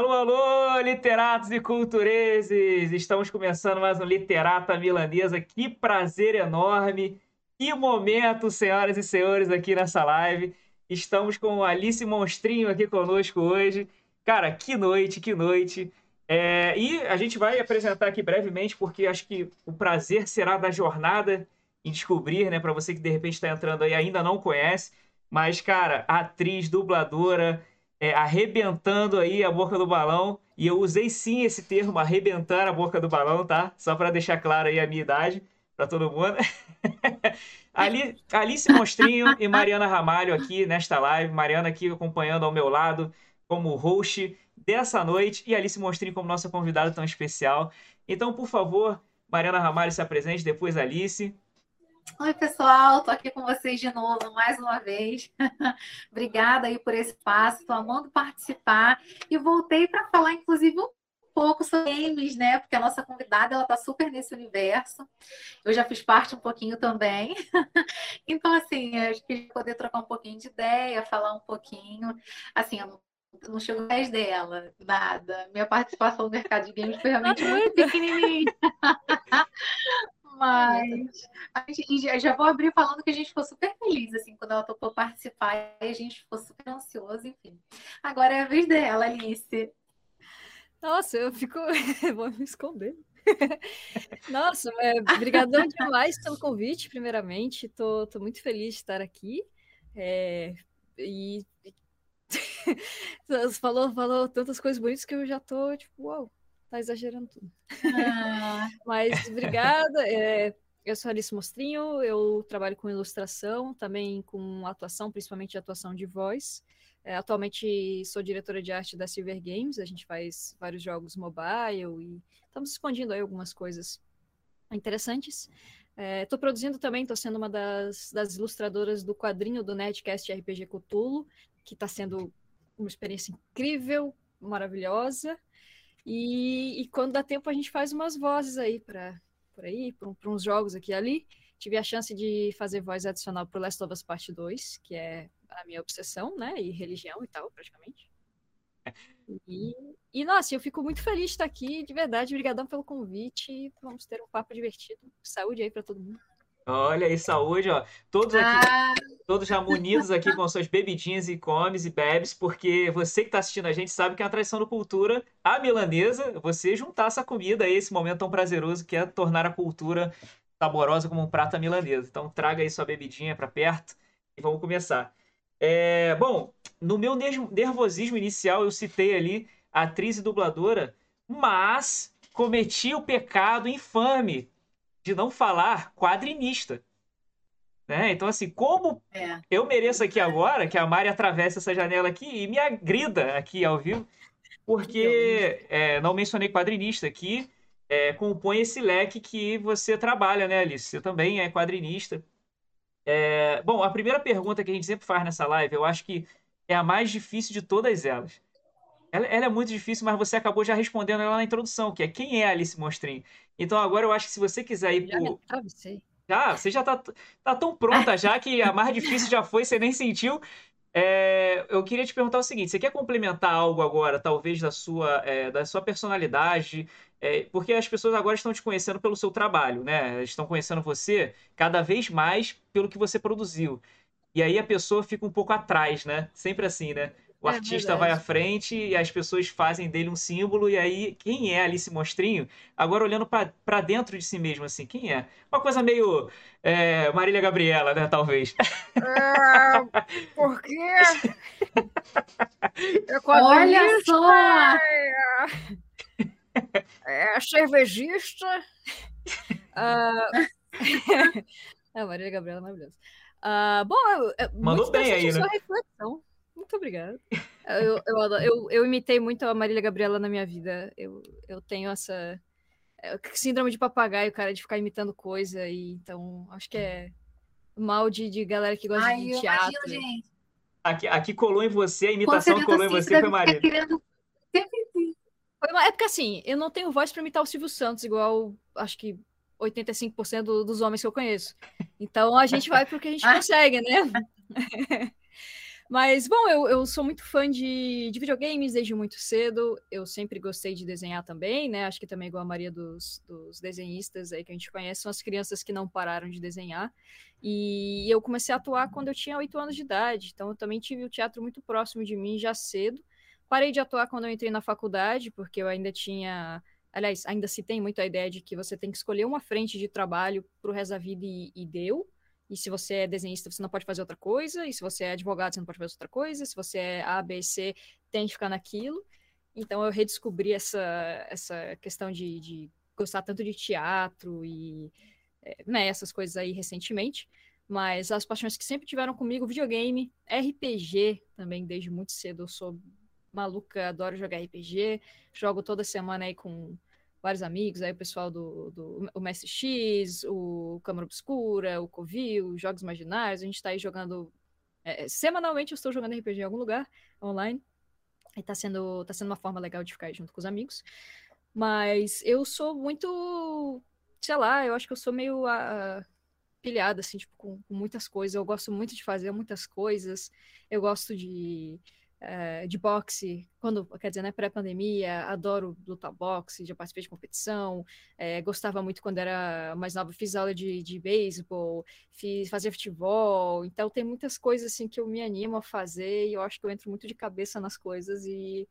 Alô, alô, literatos e cultureses! Estamos começando mais um Literata Milanesa. Que prazer enorme! Que momento, senhoras e senhores, aqui nessa live. Estamos com Alice Monstrinho aqui conosco hoje. Cara, que noite, que noite! É, e a gente vai apresentar aqui brevemente, porque acho que o prazer será da jornada em descobrir, né? Para você que de repente está entrando aí e ainda não conhece. Mas, cara, atriz, dubladora, é, arrebentando aí a boca do balão. E eu usei sim esse termo, arrebentar a boca do balão, tá? Só para deixar claro aí a minha idade para todo mundo. Ali, Alice Monstrinho e Mariana Ramalho aqui nesta live. Mariana aqui acompanhando ao meu lado como host dessa noite e Alice Monstrinho como nossa convidada tão especial. Então, por favor, Mariana Ramalho se apresente, depois Alice. Oi, pessoal, estou aqui com vocês de novo, mais uma vez. Obrigada aí por esse espaço, estou amando participar. E voltei para falar, inclusive, um pouco sobre games, né? Porque a nossa convidada, ela está super nesse universo. Eu já fiz parte um pouquinho também. então, assim, acho que poder trocar um pouquinho de ideia, falar um pouquinho. Assim, eu não chego aos dela, nada. Minha participação no mercado de games foi realmente muito pequenininha. Mas a gente, já vou abrir falando que a gente ficou super feliz, assim, quando ela topou participar e a gente ficou super ansioso, enfim. Agora é a vez dela, Alice. Nossa, eu fico. vou me esconder. Nossa, é, brigadão demais pelo convite, primeiramente. Tô, tô muito feliz de estar aqui. É, e falou, falou tantas coisas bonitas que eu já tô, tipo, uau, tá exagerando tudo. Ah. Mas obrigada. É, eu sou Alice Mostrinho, eu trabalho com ilustração, também com atuação, principalmente atuação de voz. É, atualmente sou diretora de arte da Silver Games, a gente faz vários jogos mobile e estamos escondendo aí algumas coisas interessantes. Estou é, produzindo também, estou sendo uma das, das, ilustradoras do quadrinho do Netcast RPG Cthulhu, que está sendo uma experiência incrível, maravilhosa. E, e, quando dá tempo a gente faz umas vozes aí para por aí, para uns jogos aqui e ali. Tive a chance de fazer voz adicional para Last of Us Part 2, que é a minha obsessão, né? E religião e tal, praticamente. E, e, nossa, eu fico muito feliz de estar aqui, de verdade. Obrigadão pelo convite. Vamos ter um papo divertido. Saúde aí para todo mundo. Olha aí, saúde, ó. Todos aqui, ah. todos já munidos aqui com suas bebidinhas e comes e bebes, porque você que está assistindo a gente sabe que é uma tradição da cultura, a milanesa, você juntar essa comida aí, esse momento tão prazeroso que é tornar a cultura saborosa como um prato milanesa. Então traga aí sua bebidinha para perto e vamos começar. É, bom, no meu nervosismo inicial eu citei ali a atriz e dubladora, mas cometi o pecado infame de não falar quadrinista. Né? Então, assim, como é. eu mereço aqui agora que a Mari atravesse essa janela aqui e me agrida aqui ao vivo, porque é, não mencionei quadrinista aqui, é, compõe esse leque que você trabalha, né, Alice? Você também é quadrinista. É, bom, a primeira pergunta que a gente sempre faz nessa live, eu acho que é a mais difícil de todas elas. Ela, ela, é muito difícil, mas você acabou já respondendo ela na introdução, que é quem é Alice Mostrin. Então agora eu acho que se você quiser ir já por. Já, você já tá, tá tão pronta já que a mais difícil já foi, você nem sentiu. É, eu queria te perguntar o seguinte: você quer complementar algo agora, talvez da sua, é, da sua personalidade? É, porque as pessoas agora estão te conhecendo pelo seu trabalho, né? Estão conhecendo você cada vez mais pelo que você produziu. E aí a pessoa fica um pouco atrás, né? Sempre assim, né? O é artista verdade. vai à frente e as pessoas fazem dele um símbolo, e aí quem é Alice Mostrinho? Agora olhando para dentro de si mesmo, assim, quem é? Uma coisa meio é, Marília Gabriela, né? Talvez. É, por quê? É Olha só! É cervejista. Uh... é, Marília Gabriela é maravilhosa. Uh, bom, Mandou bem aí, né? reflexão. Muito obrigada. Eu, eu, eu, eu, imitei muito a Marília Gabriela na minha vida. Eu, eu tenho essa é, síndrome de papagaio, cara, de ficar imitando coisa. E, então, acho que é mal de, de galera que gosta Ai, de teatro. Imagino, gente. Aqui, aqui colou em você, a imitação colou em você foi Marília. Querendo... Foi uma... É porque assim, eu não tenho voz para imitar o Silvio Santos, igual acho que 85% dos homens que eu conheço. Então a gente vai pro que a gente consegue, né? Mas, bom, eu, eu sou muito fã de, de videogames desde muito cedo. Eu sempre gostei de desenhar também, né? Acho que também, igual a maioria dos, dos desenhistas aí que a gente conhece, são as crianças que não pararam de desenhar. E eu comecei a atuar quando eu tinha oito anos de idade. Então, eu também tive o teatro muito próximo de mim já cedo. Parei de atuar quando eu entrei na faculdade, porque eu ainda tinha. Aliás, ainda se tem muito a ideia de que você tem que escolher uma frente de trabalho para o resto da vida e, e deu. E se você é desenhista, você não pode fazer outra coisa. E se você é advogado, você não pode fazer outra coisa. Se você é A, B, C, tem que ficar naquilo. Então eu redescobri essa, essa questão de, de gostar tanto de teatro e é, né, essas coisas aí recentemente. Mas as paixões que sempre tiveram comigo, videogame, RPG também desde muito cedo. Eu sou maluca, adoro jogar RPG. Jogo toda semana aí com vários amigos, aí o pessoal do, do o Mestre X, o Câmara Obscura, o Covil, Jogos Imaginários, a gente está aí jogando. É, semanalmente eu estou jogando RPG em algum lugar online. E tá sendo, tá sendo uma forma legal de ficar junto com os amigos. Mas eu sou muito. Sei lá, eu acho que eu sou meio uh, pilhada, assim, tipo, com, com muitas coisas. Eu gosto muito de fazer muitas coisas. Eu gosto de é, de boxe, quando, quer dizer, né, pré-pandemia, adoro lutar boxe, já participei de competição, é, gostava muito quando era mais nova, fiz aula de, de beisebol, fiz, fazia futebol, então tem muitas coisas assim que eu me animo a fazer e eu acho que eu entro muito de cabeça nas coisas e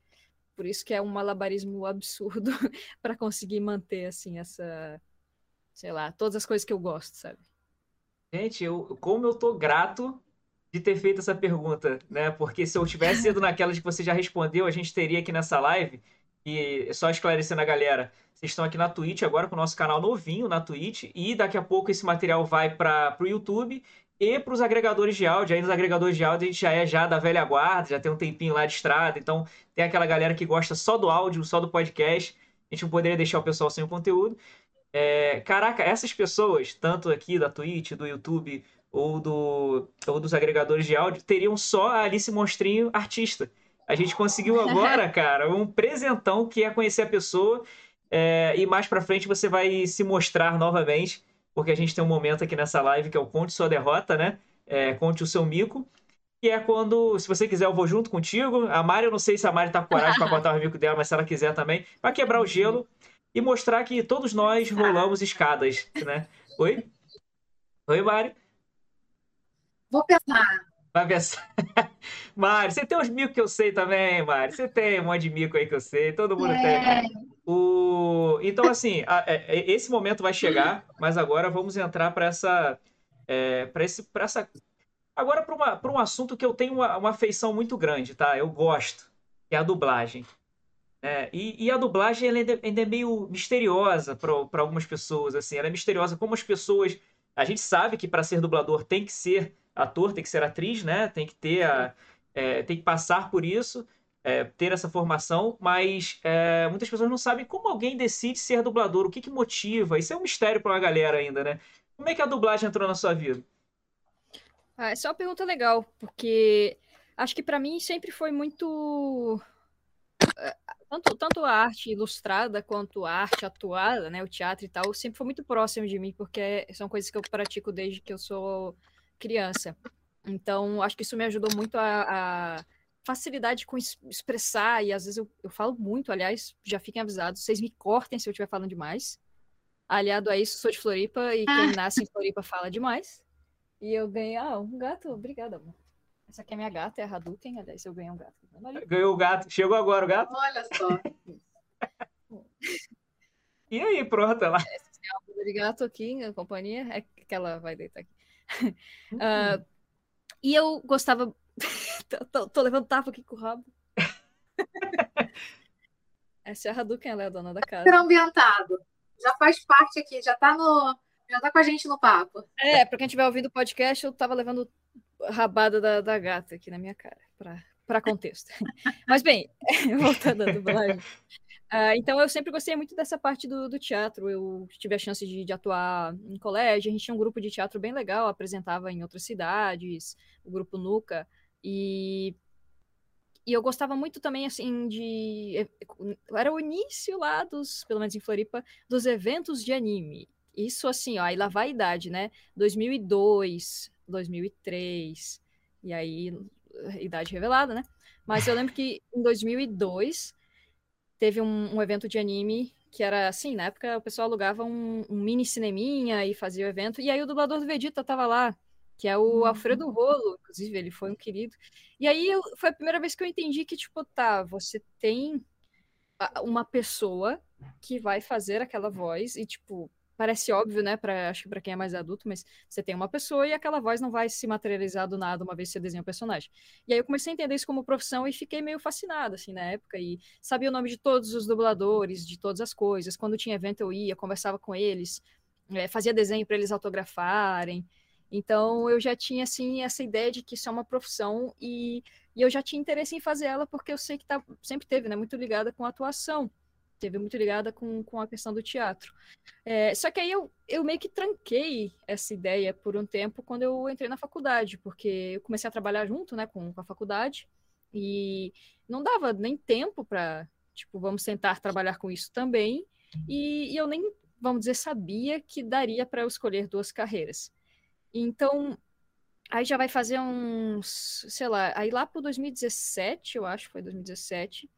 por isso que é um malabarismo absurdo para conseguir manter assim essa, sei lá, todas as coisas que eu gosto, sabe? Gente, eu, como eu tô grato de ter feito essa pergunta, né? Porque se eu tivesse ido naquela de que você já respondeu, a gente teria aqui nessa live. E só esclarecendo a galera, vocês estão aqui na Twitch agora com o nosso canal novinho na Twitch e daqui a pouco esse material vai para o YouTube e para os agregadores de áudio. Aí nos agregadores de áudio a gente já é já da velha guarda, já tem um tempinho lá de estrada, então tem aquela galera que gosta só do áudio, só do podcast. A gente não poderia deixar o pessoal sem o conteúdo. É, caraca, essas pessoas, tanto aqui da Twitch, do YouTube, ou, do, ou dos agregadores de áudio teriam só a Alice Monstrinho artista. A gente conseguiu agora, cara, um presentão que é conhecer a pessoa é, e mais pra frente você vai se mostrar novamente, porque a gente tem um momento aqui nessa live que é o Conte Sua Derrota, né? É, conte o seu mico. Que é quando, se você quiser, eu vou junto contigo. A Mari, eu não sei se a Mari tá com coragem para contar o mico dela, mas se ela quiser também, para quebrar o gelo e mostrar que todos nós rolamos escadas, né? Oi? Oi, Mari? Vou pensar. Vai pensar. Mari, você tem uns micos que eu sei também, Mari. Você tem um monte de mico aí que eu sei, todo mundo é. tem. O... Então, assim, a, a, é, é, esse momento vai chegar, mas agora vamos entrar para essa. É, para essa. Agora, para um assunto que eu tenho uma, uma afeição muito grande, tá? Eu gosto, que é a dublagem. É, e, e, a dublagem ela ainda, ainda é meio misteriosa para algumas pessoas. assim Ela é misteriosa como as pessoas. A gente sabe que para ser dublador tem que ser ator, tem que ser atriz, né? Tem que ter a, é, tem que passar por isso, é, ter essa formação, mas é, muitas pessoas não sabem como alguém decide ser dublador, o que, que motiva. Isso é um mistério para uma galera ainda, né? Como é que a dublagem entrou na sua vida? Ah, essa é uma pergunta legal, porque acho que para mim sempre foi muito é, tanto, tanto a arte ilustrada quanto a arte atuada, né, o teatro e tal, sempre foi muito próximo de mim, porque são coisas que eu pratico desde que eu sou criança. Então, acho que isso me ajudou muito a, a facilidade com expressar, e às vezes eu, eu falo muito, aliás, já fiquem avisados, vocês me cortem se eu estiver falando demais. Aliado a isso, sou de Floripa, e quem ah. nasce em Floripa fala demais. E eu ganhei, ah, um gato, obrigada, amor. Essa aqui é minha gata, é a Hadouken, aliás, eu ganhei um gato. Ganhou o gato, chegou agora o gato? Olha só. e aí, pronto, ela. Essa é a de gato aqui, a companhia, é que ela vai deitar aqui. Uh, e eu gostava. tô, tô, levando tapa aqui com o rabo. Essa é a Hadouken, ela é a dona da casa. Super ambientado. Já faz parte aqui, já tá no. Já tá com a gente no papo. É, pra quem estiver ouvindo o podcast, eu tava levando rabada da, da gata aqui na minha cara, pra, pra contexto. Mas bem, voltando à dublagem. Uh, então eu sempre gostei muito dessa parte do, do teatro. Eu tive a chance de, de, atuar em colégio, a gente tinha um grupo de teatro bem legal, apresentava em outras cidades, o grupo Nuca, e, e eu gostava muito também, assim, de... Era o início lá dos, pelo menos em Floripa, dos eventos de anime. Isso, assim, ó, aí lá vai a idade, né? 2002, 2003, e aí idade revelada, né? Mas eu lembro que em 2002 teve um, um evento de anime que era assim, na época o pessoal alugava um, um, mini cineminha e fazia o evento, e aí o dublador do Vegeta tava lá, que é o uhum. Alfredo Rolo, inclusive ele foi um querido. E aí eu, foi a primeira vez que eu entendi que, tipo, tá, você tem uma pessoa que vai fazer aquela voz, e, tipo, parece óbvio, né, pra, acho que para quem é mais adulto, mas você tem uma pessoa e aquela voz não vai se materializar do nada uma vez que você desenha o um personagem. E aí eu comecei a entender isso como profissão e fiquei meio fascinada, assim, na época, e sabia o nome de todos os dubladores, de todas as coisas. Quando tinha evento eu ia, conversava com eles, é, fazia desenho para eles autografarem. Então eu já tinha, assim, essa ideia de que isso é uma profissão e, e eu já tinha interesse em fazer ela porque eu sei que tá, sempre teve, né, muito ligada com a atuação teve muito ligada com, com a questão do teatro. É, só que aí eu, eu meio que tranquei essa ideia por um tempo quando eu entrei na faculdade, porque eu comecei a trabalhar junto né, com, com a faculdade e não dava nem tempo para, tipo, vamos tentar trabalhar com isso também. E, e eu nem, vamos dizer, sabia que daria para eu escolher duas carreiras. Então, aí já vai fazer uns, sei lá, aí lá para 2017, eu acho, foi 2017,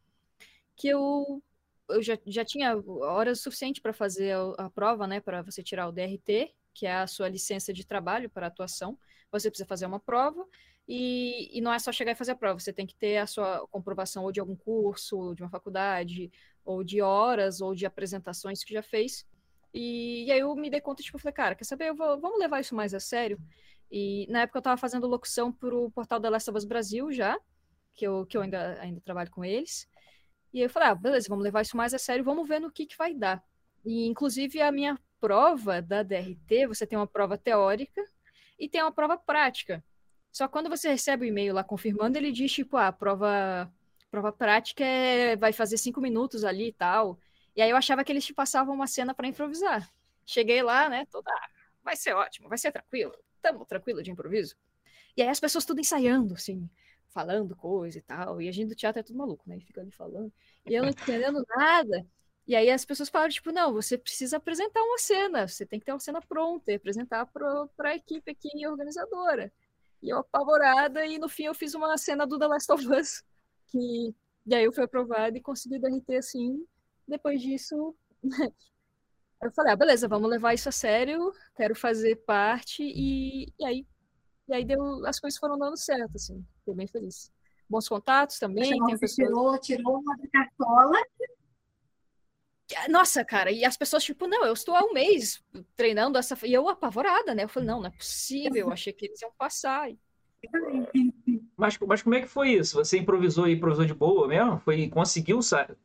que eu eu já, já tinha horas suficiente para fazer a, a, prova, né, para você tirar o DRT, que é a sua licença de trabalho para atuação. Você precisa fazer uma prova e, e não é só chegar e fazer a prova, você tem que ter a sua comprovação ou de algum curso, ou de uma faculdade, ou de horas, ou de apresentações que já fez. E, e aí eu me dei conta, tipo, falei, cara, quer saber, vou, vamos levar isso mais a sério? E na época eu estava fazendo locução para o portal da Last of Us Brasil já, que eu, que eu ainda, ainda trabalho com eles. E eu falei, ah, beleza, vamos levar isso mais a sério, vamos ver no que, que vai dar. E, inclusive, a minha prova da DRT, você tem uma prova teórica e tem uma prova prática. Só quando você recebe o e-mail lá confirmando, ele diz, tipo, ah, a prova, prova prática é, vai fazer cinco minutos ali e tal. E aí eu achava que eles te passavam uma cena para improvisar. Cheguei lá, né, toda, ah, vai ser ótimo, vai ser tranquilo, tamo tranquilo de improviso. E aí as pessoas tudo ensaiando, assim, falando coisa e tal. E a gente do teatro é tudo maluco, né? E fica ali falando. E eu não entendendo nada. E aí as pessoas falaram, tipo, não, você precisa apresentar uma cena, você tem que ter uma cena pronta e apresentar para a equipe aqui organizadora. E eu apavorada, e no fim eu fiz uma cena do The Last of Us, que e aí eu fui aprovada e consegui DRT assim. Depois disso, eu falei, ah, beleza, vamos levar isso a sério, quero fazer parte, e, e aí e aí deu, as coisas foram dando certo, assim. Fiquei bem feliz. Bons contatos também. tem pessoas... tirou, tirou uma cartola. Nossa, cara, e as pessoas, tipo, não, eu estou há um mês treinando essa. E eu apavorada, né? Eu falei, não, não é possível, eu achei que eles iam passar. Mas, mas como é que foi isso? Você improvisou e improvisou de boa mesmo? Foi, conseguiu, sabe?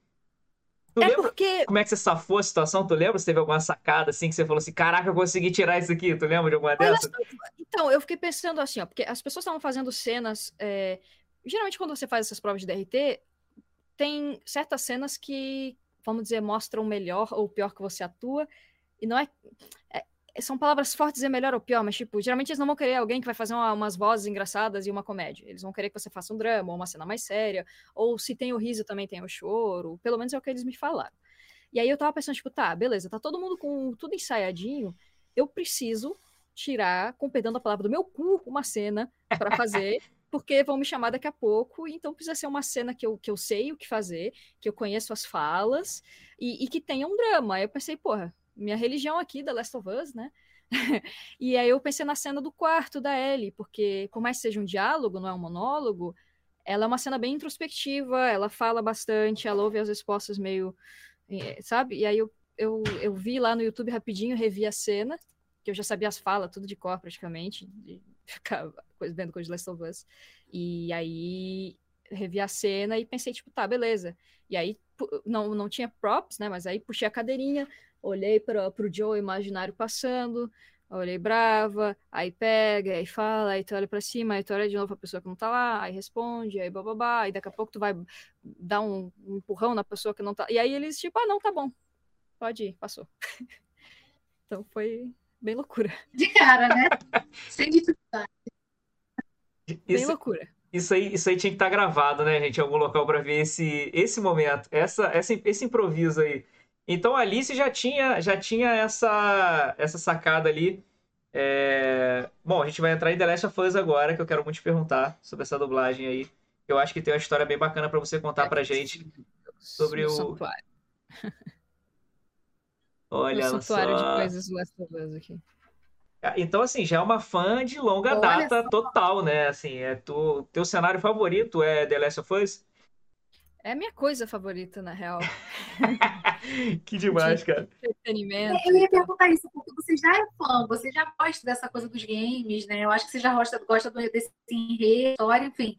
Tu é lembra porque... como é que você safou a situação? Tu lembra se teve alguma sacada assim que você falou assim, caraca, eu consegui tirar isso aqui? Tu lembra de alguma dessas? Então, eu fiquei pensando assim, ó, porque as pessoas estavam fazendo cenas. É... Geralmente, quando você faz essas provas de DRT, tem certas cenas que, vamos dizer, mostram melhor ou pior que você atua. E não é, é são palavras fortes dizer melhor ou pior, mas, tipo, geralmente eles não vão querer alguém que vai fazer uma, umas vozes engraçadas e uma comédia. Eles vão querer que você faça um drama ou uma cena mais séria, ou se tem o riso também tem o choro. Pelo menos é o que eles me falaram. E aí eu tava pensando, tipo, tá, beleza, tá todo mundo com tudo ensaiadinho, eu preciso tirar, com perdão da palavra, do meu cu uma cena para fazer, porque vão me chamar daqui a pouco, então precisa ser uma cena que eu, que eu sei o que fazer, que eu conheço as falas, e, e que tenha um drama. Aí eu pensei, porra, minha religião aqui, da Last of Us, né? e aí eu pensei na cena do quarto da Ellie, porque por mais que seja um diálogo, não é um monólogo, ela é uma cena bem introspectiva, ela fala bastante, ela ouve as respostas meio, eh, sabe? E aí eu, eu, eu vi lá no YouTube rapidinho, revi a cena, que eu já sabia as falas, tudo de cor praticamente, de ficar vendo coisa de Last of Us. E aí revi a cena e pensei, tipo, tá, beleza. E aí não, não tinha props, né? Mas aí puxei a cadeirinha, olhei para o Joe imaginário passando, olhei brava, aí pega, aí fala, aí tu olha para cima, aí tu olha de novo a pessoa que não tá lá, aí responde, aí bababá, aí daqui a pouco tu vai dar um, um empurrão na pessoa que não tá. E aí eles, tipo, ah, não, tá bom, pode ir, passou. então foi bem loucura. De cara, né? Sem dificuldade. Bem isso, loucura. Isso aí, isso aí tinha que estar tá gravado, né, gente? Em algum local para ver esse, esse momento, essa, essa, esse improviso aí. Então a Alice já tinha, já tinha essa, essa sacada ali É... Bom, a gente vai entrar em The Last of Us agora, que eu quero muito te perguntar sobre essa dublagem aí. Eu acho que tem uma história bem bacana para você contar pra gente sobre o. Santuário. Olha o santuário só. de coisas Last of Us aqui. Ah, então, assim, já é uma fã de longa Olha data só. total, né? Assim, é tu... teu cenário favorito é The Last of Us? É a minha coisa favorita, na real. que demais, cara. Entretenimento. Eu ia perguntar isso, porque você já é fã, você já gosta dessa coisa dos games, né? Eu acho que você já gosta, gosta do- desse enredo, história, enfim.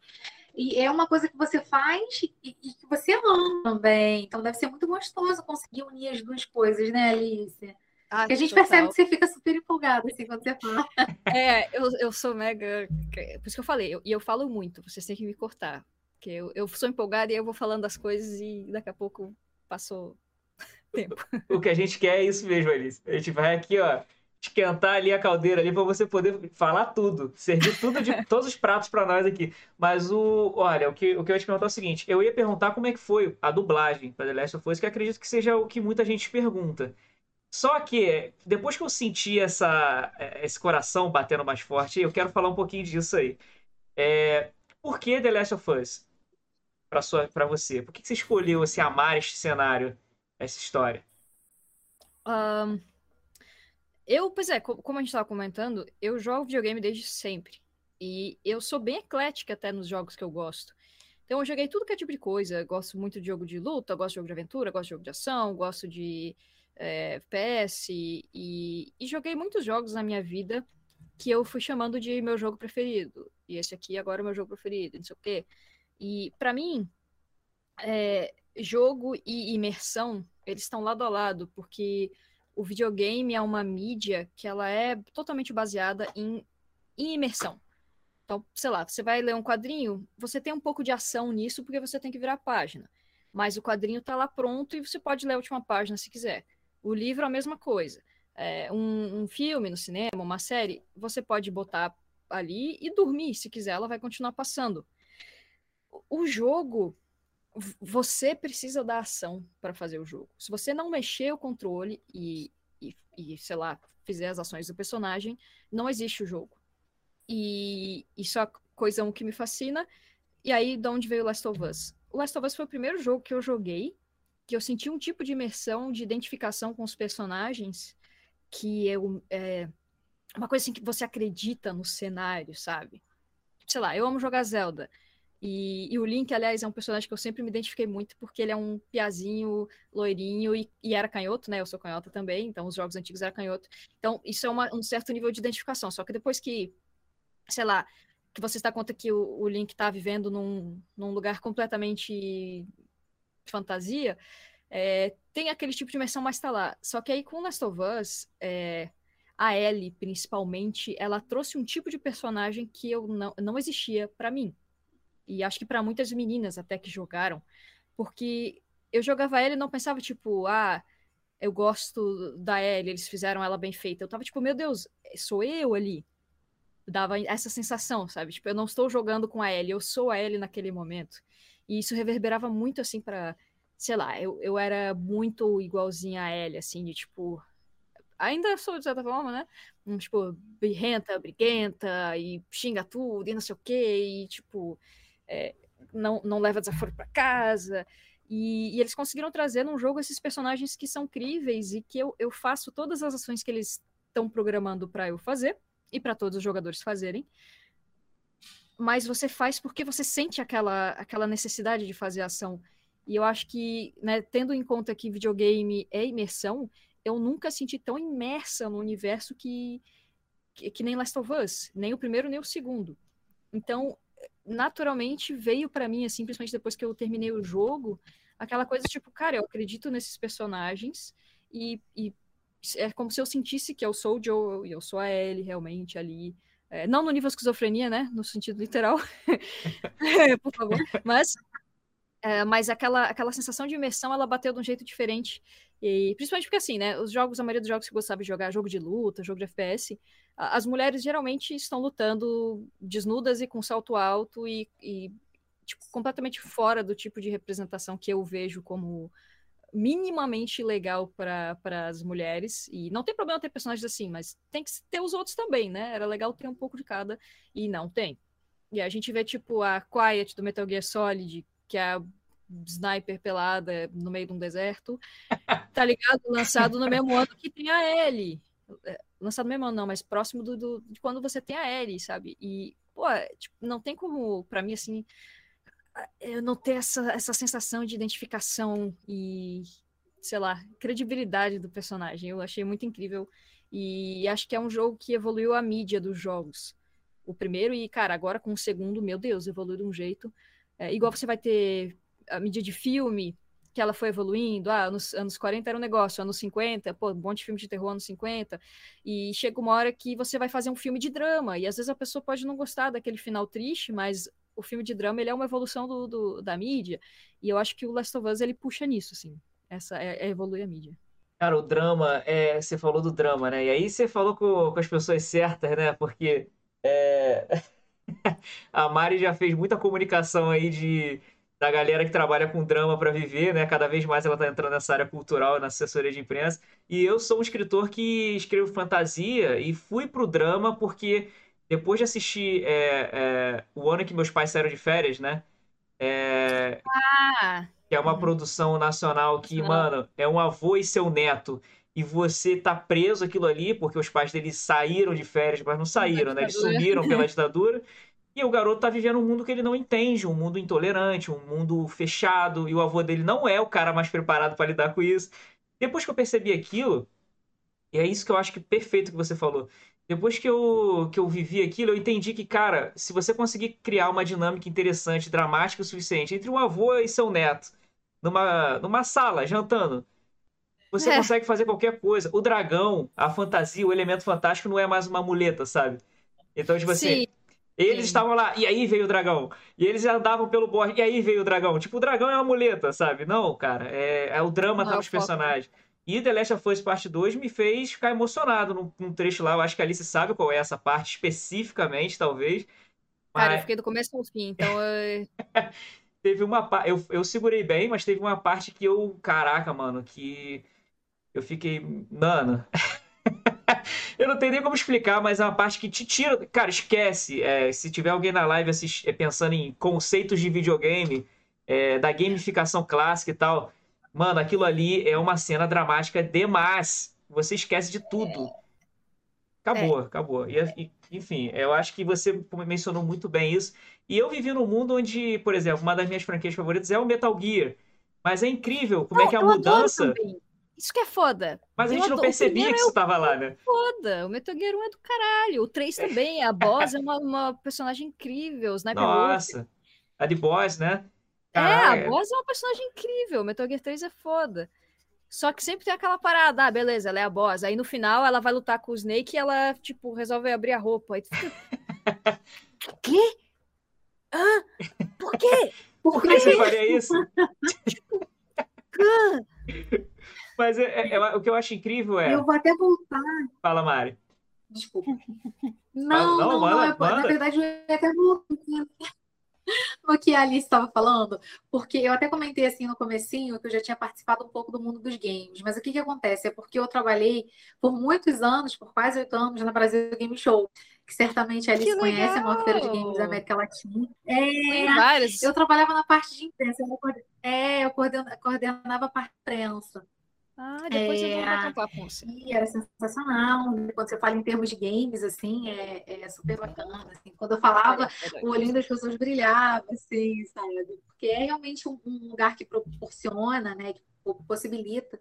E é uma coisa que você faz e, e que você ama também. Então deve ser muito gostoso conseguir unir as duas coisas, né, Alice? Ah, a gente total. percebe que você fica super empolgada assim quando você fala. É, eu, eu sou mega. Por isso que eu falei, eu- e eu, falo muito, vocês têm que me cortar. Porque eu, eu sou empolgada e eu vou falando as coisas e daqui a pouco passou tempo. O que a gente quer é isso mesmo, Alice. A gente vai aqui, ó, esquentar ali a caldeira ali para você poder falar tudo, servir tudo de todos os pratos para nós aqui. Mas o, olha, o que, o que eu ia te perguntar é o seguinte, eu ia perguntar como é que foi a dublagem para The Last of Us, que acredito que seja o que muita gente pergunta. Só que depois que eu senti essa, esse coração batendo mais forte, eu quero falar um pouquinho disso aí. É, por que The Last of Us para sua, para você? Por que que você escolheu esse amar este cenário, essa história? Ahn, eu, pois é, co- como a gente estava comentando, eu jogo videogame desde sempre. E eu sou bem eclética até nos jogos que eu gosto. Então eu joguei tudo que é tipo de coisa. Gosto muito de jogo de luta, gosto de jogo de aventura, gosto de jogo de ação, gosto de é, FPS. E, e joguei muitos jogos na minha vida que eu fui chamando de meu jogo preferido. E esse aqui agora é meu jogo preferido, não sei o quê. E pra mim, é, jogo e imersão, eles estão lado a lado, porque o videogame é uma mídia que ela é totalmente baseada em, em imersão. Então, sei lá, você vai ler um quadrinho, você tem um pouco de ação nisso porque você tem que virar a página. Mas o quadrinho tá lá pronto e você pode ler a última página se quiser. O livro é a mesma coisa. É, um, um filme no cinema, uma série, você pode botar ali e dormir se quiser, ela vai continuar passando. O- jogo, você precisa da ação para fazer o jogo. Se você não mexer o controle e, e, e, sei lá, fizer as ações do personagem, não existe o jogo. E isso é a coisa que me fascina. E aí, de onde veio Last of Us? O Last of Us foi o primeiro jogo que eu joguei, que eu senti um tipo de imersão, de identificação com os personagens, que eu, é uma coisa assim que você acredita no cenário, sabe? Sei lá, eu amo jogar Zelda. E, e o Link, aliás, é um personagem que eu sempre me identifiquei muito, porque ele é um piazinho, loirinho, e, e era canhoto, né? Eu sou canhota também, então os jogos antigos eram canhoto. Então, isso é uma- um certo nível de identificação. Só que depois que, sei lá, que você se dá conta que o, o Link tá vivendo num, num lugar completamente fantasia, é, tem aquele tipo de imersão mais tá lá. Só que aí com Last of Us, é, a Ellie, principalmente, ela trouxe um tipo de personagem que eu não, não existia pra mim. E acho que pra muitas meninas até que jogaram, porque eu jogava ela e não pensava, tipo, ah, eu gosto da Ellie, eles fizeram ela bem feita. Eu tava tipo, meu Deus, sou eu ali. Dava essa sensação, sabe? Tipo, eu não estou jogando com a Ellie, eu sou a Ellie naquele momento. E isso reverberava muito, assim, pra. Sei lá, eu, eu era muito igualzinha a Ellie, assim, de tipo. Ainda sou, de certa forma, né? Tipo, birrenta, briguenta, e xinga tudo, e não sei o quê, e tipo. é, não, não leva desaforo pra casa. E, e eles conseguiram trazer num jogo esses personagens que são críveis e que eu, eu faço todas as ações que eles estão programando pra eu fazer e pra todos os jogadores fazerem. Mas você faz porque você sente aquela, aquela necessidade de fazer ação. E eu acho que, né, tendo em conta que videogame é imersão, eu nunca senti tão imersa no universo que, que, que nem Last of Us, nem o primeiro nem o segundo. Então, naturalmente veio pra mim, assim, principalmente depois que eu terminei o jogo, aquela coisa tipo, cara, eu acredito nesses personagens e, e é como se eu sentisse que eu sou o Joe eu sou a Ellie realmente ali. É, não no nível esquizofrenia, né? No sentido literal, por favor. Mas, é, mas aquela, aquela sensação de imersão, ela bateu de um jeito diferente. E principalmente porque, assim, né? Os jogos, a maioria dos jogos que gostava de jogar, jogo de luta, jogo de FPS, as mulheres geralmente estão lutando desnudas e com salto alto e, e, tipo, completamente fora do tipo de representação que eu vejo como minimamente legal para as mulheres. E não tem problema ter personagens assim, mas tem que ter os outros também, né? Era legal ter um pouco de cada. E não tem. E a gente vê, tipo, a Quiet do Metal Gear Solid, que é a sniper pelada no meio de um deserto, tá ligado? Lançado no mesmo ano que tem a Ellie. É, lançado no mesmo ano, não, mas próximo do, do, de quando você tem a Ellie, sabe? E, pô, tipo, não tem como, para mim, assim, eu não ter essa, essa sensação de identificação e, sei lá, credibilidade do personagem. Eu achei muito incrível e acho que é um jogo que evoluiu a mídia dos jogos. O primeiro e, cara, agora com o segundo, meu Deus, evoluiu de um jeito. É, igual você vai ter a mídia de filme, que ela foi evoluindo, ah, nos anos 40 era um negócio, anos 50, pô, um monte de filme de terror anos 50, e chega uma hora que você vai fazer um filme de drama, e às vezes a pessoa pode não gostar daquele final triste, mas o filme de drama ele é uma evolução do, do, da mídia, e eu acho que o Last of Us ele puxa nisso, assim, essa é, é evoluir a mídia. Cara, o drama, é, você falou do drama, né? E aí você falou com, com as pessoas certas, né? Porque é... a Mari já fez muita comunicação aí de, da galera que trabalha com drama para viver, né? Cada vez mais ela está entrando nessa área cultural, na assessoria de imprensa. E eu sou um escritor que escrevo fantasia e fui pro drama porque depois de assistir é, é, o ano que meus pais saíram de férias, né? É, ah. Que é uma produção nacional que, mano, é um avô e seu neto. E você tá preso aquilo ali, porque os pais dele saíram de férias, mas não saíram, né? Eles sumiram pela ditadura. E o garoto tá vivendo um mundo que ele não entende, um mundo intolerante, um mundo fechado, e o avô dele não é o cara mais preparado para lidar com isso. Depois que eu percebi aquilo, e é isso que eu acho que perfeito que você falou. Depois que eu, que eu vivi aquilo, eu entendi que, cara, se você conseguir criar uma dinâmica interessante, dramática o suficiente entre um avô e seu neto, numa, numa sala, jantando, você é. consegue fazer qualquer coisa. O dragão, a fantasia, o elemento fantástico não é mais uma muleta, sabe? Então, tipo assim, Sim. Eles Sim. estavam lá, e aí veio o dragão. E eles andavam pelo bosque, e aí veio o dragão. Tipo, o dragão é uma muleta, sabe? Não, cara, é, é o drama tá nos personagens. E The Last of Us Parte 2 me fez ficar emocionado num, num, trecho lá. Eu acho que a Alice sabe qual é essa parte especificamente, talvez. Mas... Cara, eu fiquei do começo ao fim, então. Eu... teve uma parte. Eu, eu segurei bem, mas teve uma parte que eu. Caraca, mano, que. Eu fiquei. Mano. eu não tenho nem como explicar, mas é uma parte que te tira. Cara, esquece. É, se tiver alguém na live assist... É, pensando em conceitos de videogame, é, da gamificação clássica e tal. Mano, aquilo ali é uma cena dramática demais. Você esquece de tudo. Acabou, é. acabou. E, enfim, eu acho que você mencionou muito bem isso. E eu vivi num mundo onde, por exemplo, uma das minhas franquias favoritas é o Metal Gear. Mas é incrível como não, é que a mudança. Isso que é foda. Mas a gente não percebia que isso estava lá, né? Foda. O Metal Gear 1 é do caralho. O 3 também. A Boss é uma, uma personagem incrível. O Sniper Nossa. Wolf. A de Boss, né? Caralho. É, a Boss é uma personagem incrível. Metal Gear 3 é foda. Só que sempre tem aquela parada, ah, beleza, ela é a boss. Aí no final ela vai lutar com o Snake e ela, tipo, resolve abrir a roupa. Aí tu fica. quê? Hã? Por quê? Por, que você faria isso? tipo, Mas é, é, é, o que eu acho incrível é. Eu vou até voltar. Fala, Mari. Desculpa. Não, não, não, manda, não é, na verdade eu ia até voltar no que a Alice estava falando, porque eu até comentei assim no comecinho que eu já tinha participado um pouco do mundo dos games, mas o que que acontece? É porque eu trabalhei por muitos anos, por quase oito anos, na Brasil Game Show, que certamente a Alice conhece, é uma feira de games da América Latina. É, eu trabalhava na parte de imprensa, eu, é, eu coordenava a parte de imprensa. Ah, depois é, eu vou papo E era sensacional. Quando você fala em termos de games, assim, é, é super bacana. Assim. Quando eu falava, o olhinho das pessoas brilhava, assim, sabe? Porque é realmente um, um lugar que proporciona, né? Que possibilita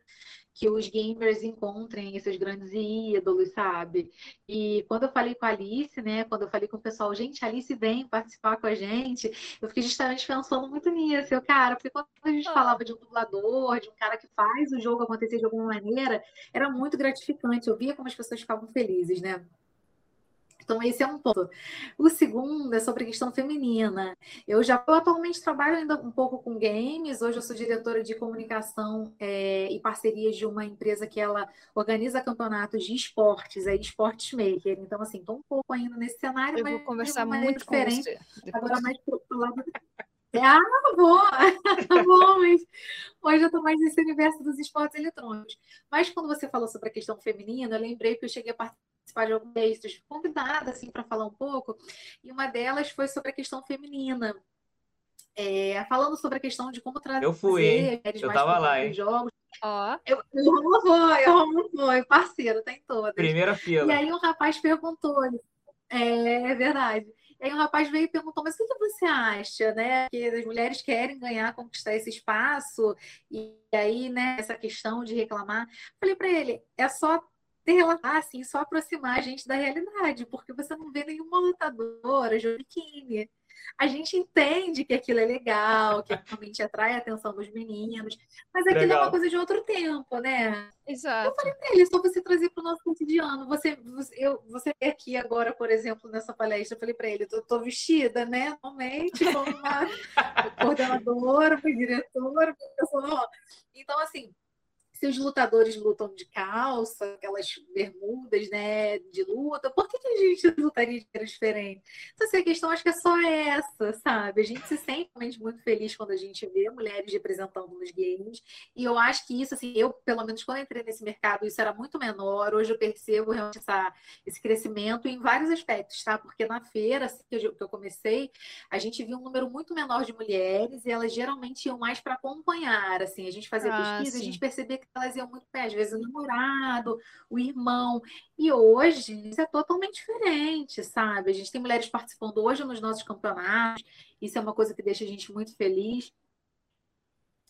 que os gamers encontrem esses grandes ídolos, sabe? E quando eu falei com a Alice, né? Quando eu falei com o pessoal, gente, a Alice vem participar com a gente, eu fiquei justamente pensando muito nisso. Eu, cara, porque quando a gente ah. falava de um dublador, de um cara que faz o jogo acontecer de alguma maneira, era muito gratificante. Eu via como as pessoas ficavam felizes, né? Então, esse é um ponto. O segundo é sobre a questão feminina. Eu já eu atualmente trabalho ainda um pouco com games. Hoje eu sou diretora de comunicação é, e parcerias de uma empresa que ela organiza campeonatos de esportes, é Esportes Maker. Então, assim, estou um pouco ainda nesse cenário, eu mas vou conversar muito diferente. Agora mais pro lado Ah, vou! vou, mas hoje eu tô mais nesse universo dos esportes eletrônicos. Mas quando você falou sobre a questão feminina, eu lembrei que eu cheguei a participar de alguns textos convidada, assim, para falar um pouco, e uma delas foi sobre a questão feminina. É, falando sobre a questão de como trazer eu fui, hein? eu tava lá, hein? jogos. Ó. Eu, eu amo foi, eu amo foi, parceiro, tem todas. Primeira fila. E aí um rapaz perguntou, é, é verdade. E aí um rapaz veio e perguntou, mas o que você acha, né? Que as mulheres querem ganhar, conquistar esse espaço, e aí, né, essa questão de reclamar. Falei para ele, é só relatar, assim, só aproximar a gente da realidade, porque você não vê nenhuma lutadora de biquíni a gente entende que aquilo é legal, que realmente atrai a atenção dos meninos, mas aquilo legal. é uma coisa de outro tempo, né? Exato. Eu falei pra ele, só você trazer para o nosso cotidiano. Você, você, eu, você aqui agora, por exemplo, nessa palestra, eu falei para ele, eu tô vestida, né? Normalmente, como uma coordenadora, fui diretora, pessoa. Então, assim, se os lutadores lutam de calça, aquelas bermudas, né, de luta, por que, que a gente lutaria de maneira diferente? Então, assim, a questão acho que é só essa, sabe? A gente se sente realmente muito feliz quando a gente vê mulheres representando nos games, e eu acho que isso, assim, eu, pelo menos quando entrei nesse mercado, isso era muito menor, hoje eu percebo realmente essa, esse crescimento em vários aspectos, tá? Porque na feira, assim, que eu, que eu comecei, a gente viu um número muito menor de mulheres, e elas geralmente iam mais para acompanhar, assim, a gente fazia ah, pesquisa, sim. a gente percebia que elas iam muito bem, às vezes o namorado, o irmão. E hoje isso é totalmente diferente, sabe? A gente tem mulheres participando hoje nos nossos campeonatos, isso é uma coisa que deixa a gente muito feliz.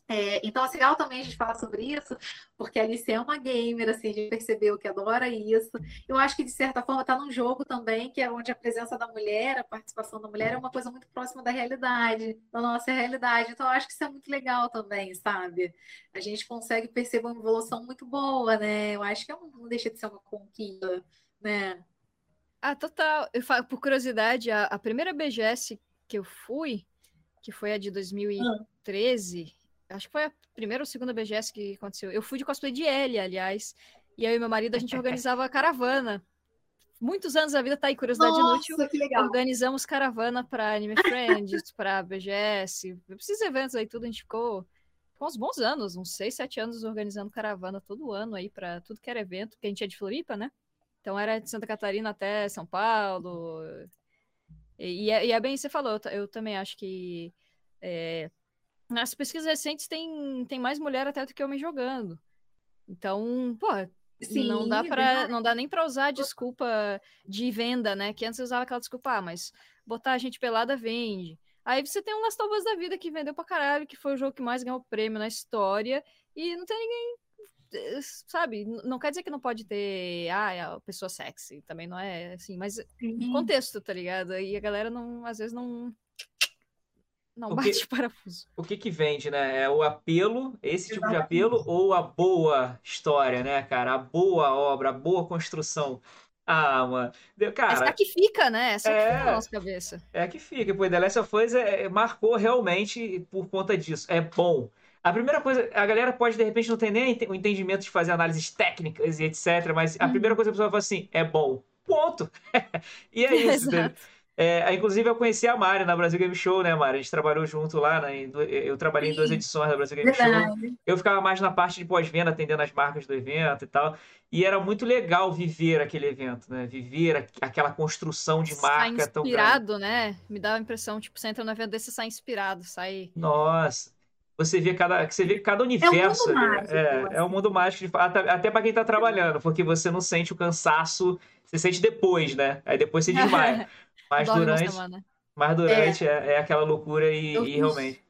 É, então, é legal também a gente falar sobre isso, porque a Alice é uma gamer, assim, gente percebeu que adora isso. Eu acho que, de certa forma, está num jogo também, que é onde a presença da mulher, a participação da mulher é uma coisa muito próxima da realidade, da nossa realidade. Então, eu acho que isso é muito legal também, sabe? A gente consegue perceber uma evolução muito boa, né? Eu acho que é não deixa de ser uma conquista, né? Ah, total. Eu falo, por curiosidade, a, a primeira BGS que eu fui, que foi a de 2013, ah Acho que foi a primeira ou segunda BGS que aconteceu. Eu fui de cosplay de Ellie, aliás. E eu e meu marido, a gente organizava a caravana. Muitos anos a vida tá aí, curiosidade Nossa, inútil. Que legal. Organizamos caravana para Anime Friends, para BGS, esses eventos aí, tudo. A gente ficou, ficou uns bons anos, uns seis, sete anos organizando caravana todo ano aí para tudo que era evento, porque a gente é de Floripa, né? Então era de Santa Catarina até São Paulo. E, e, é, e é, bem, você falou, eu, eu também acho que é, nas pesquisas recentes tem, tem mais mulher até do que homem jogando. Então, pô, Sim, não dá para não dá nem para usar a desculpa de venda, né? Que antes usava aquela desculpa, ah, mas botar a gente pelada vende. Aí você tem um Last of Us da vida que vendeu pra caralho, que foi o jogo que mais ganhou prêmio na história, e não tem ninguém, eh, sabe? Não quer dizer que não pode ter, ah, é a pessoa sexy, também não é assim, mas contexto, tá ligado? E a galera não, às vezes não não o bate que, parafuso. O que que vende, né? É o apelo, esse tipo de apelo, ou a boa história, né, cara? A boa obra, a boa construção. Ah, mano. Cara, Essa que fica, né? Essa é, que fica na nossa cabeça. É que fica. Pô, The Last of Us é, é, marcou realmente por conta disso. É bom. A primeira coisa, a galera pode, de repente, não ter nem o entendimento de fazer análises técnicas e etc. Mas a primeira uhum. coisa que a pessoa fala assim, é bom. Ponto. e é isso. Exato. É, inclusive, eu conheci a Mari na Brasil Game Show, né, Mari? A gente trabalhou junto lá, né? Eu trabalhei Sim. em duas edições da Brasil Game Verdade. Show. Eu ficava mais na parte de pós-venda, atendendo as marcas do evento e tal. E era muito legal viver aquele evento, né? Viver aquela construção de marca sai inspirado, né? Me dá a impressão, tipo, você entra no evento desse, você sai inspirado, sai... Nossa! Você vê cada, você vê cada universo. É, um mágico, é, é um mundo mágico, até, até para quem está trabalhando, porque você não sente o cansaço, você sente depois, né? Aí depois você desmaia. Mas durante, mas durante é. é, é aquela loucura e, e realmente.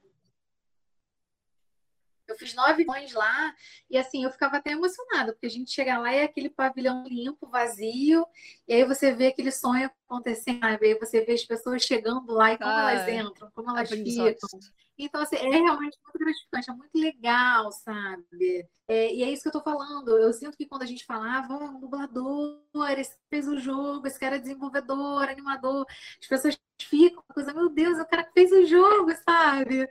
Eu fiz nove anos lá e assim eu ficava até emocionada, porque a gente chega lá e é aquele pavilhão limpo, vazio, e aí você vê aquele sonho acontecendo, aí você vê as pessoas chegando lá e como ah, elas entram, como elas ficam. Então, assim, é realmente muito gratificante, é muito legal, sabe? É, e é isso que eu tô falando. Eu sinto que quando a gente falava, oh, um dublador, esse fez o jogo, esse cara é desenvolvedor, animador, as pessoas ficam coisa, meu Deus, o cara que fez o jogo, sabe?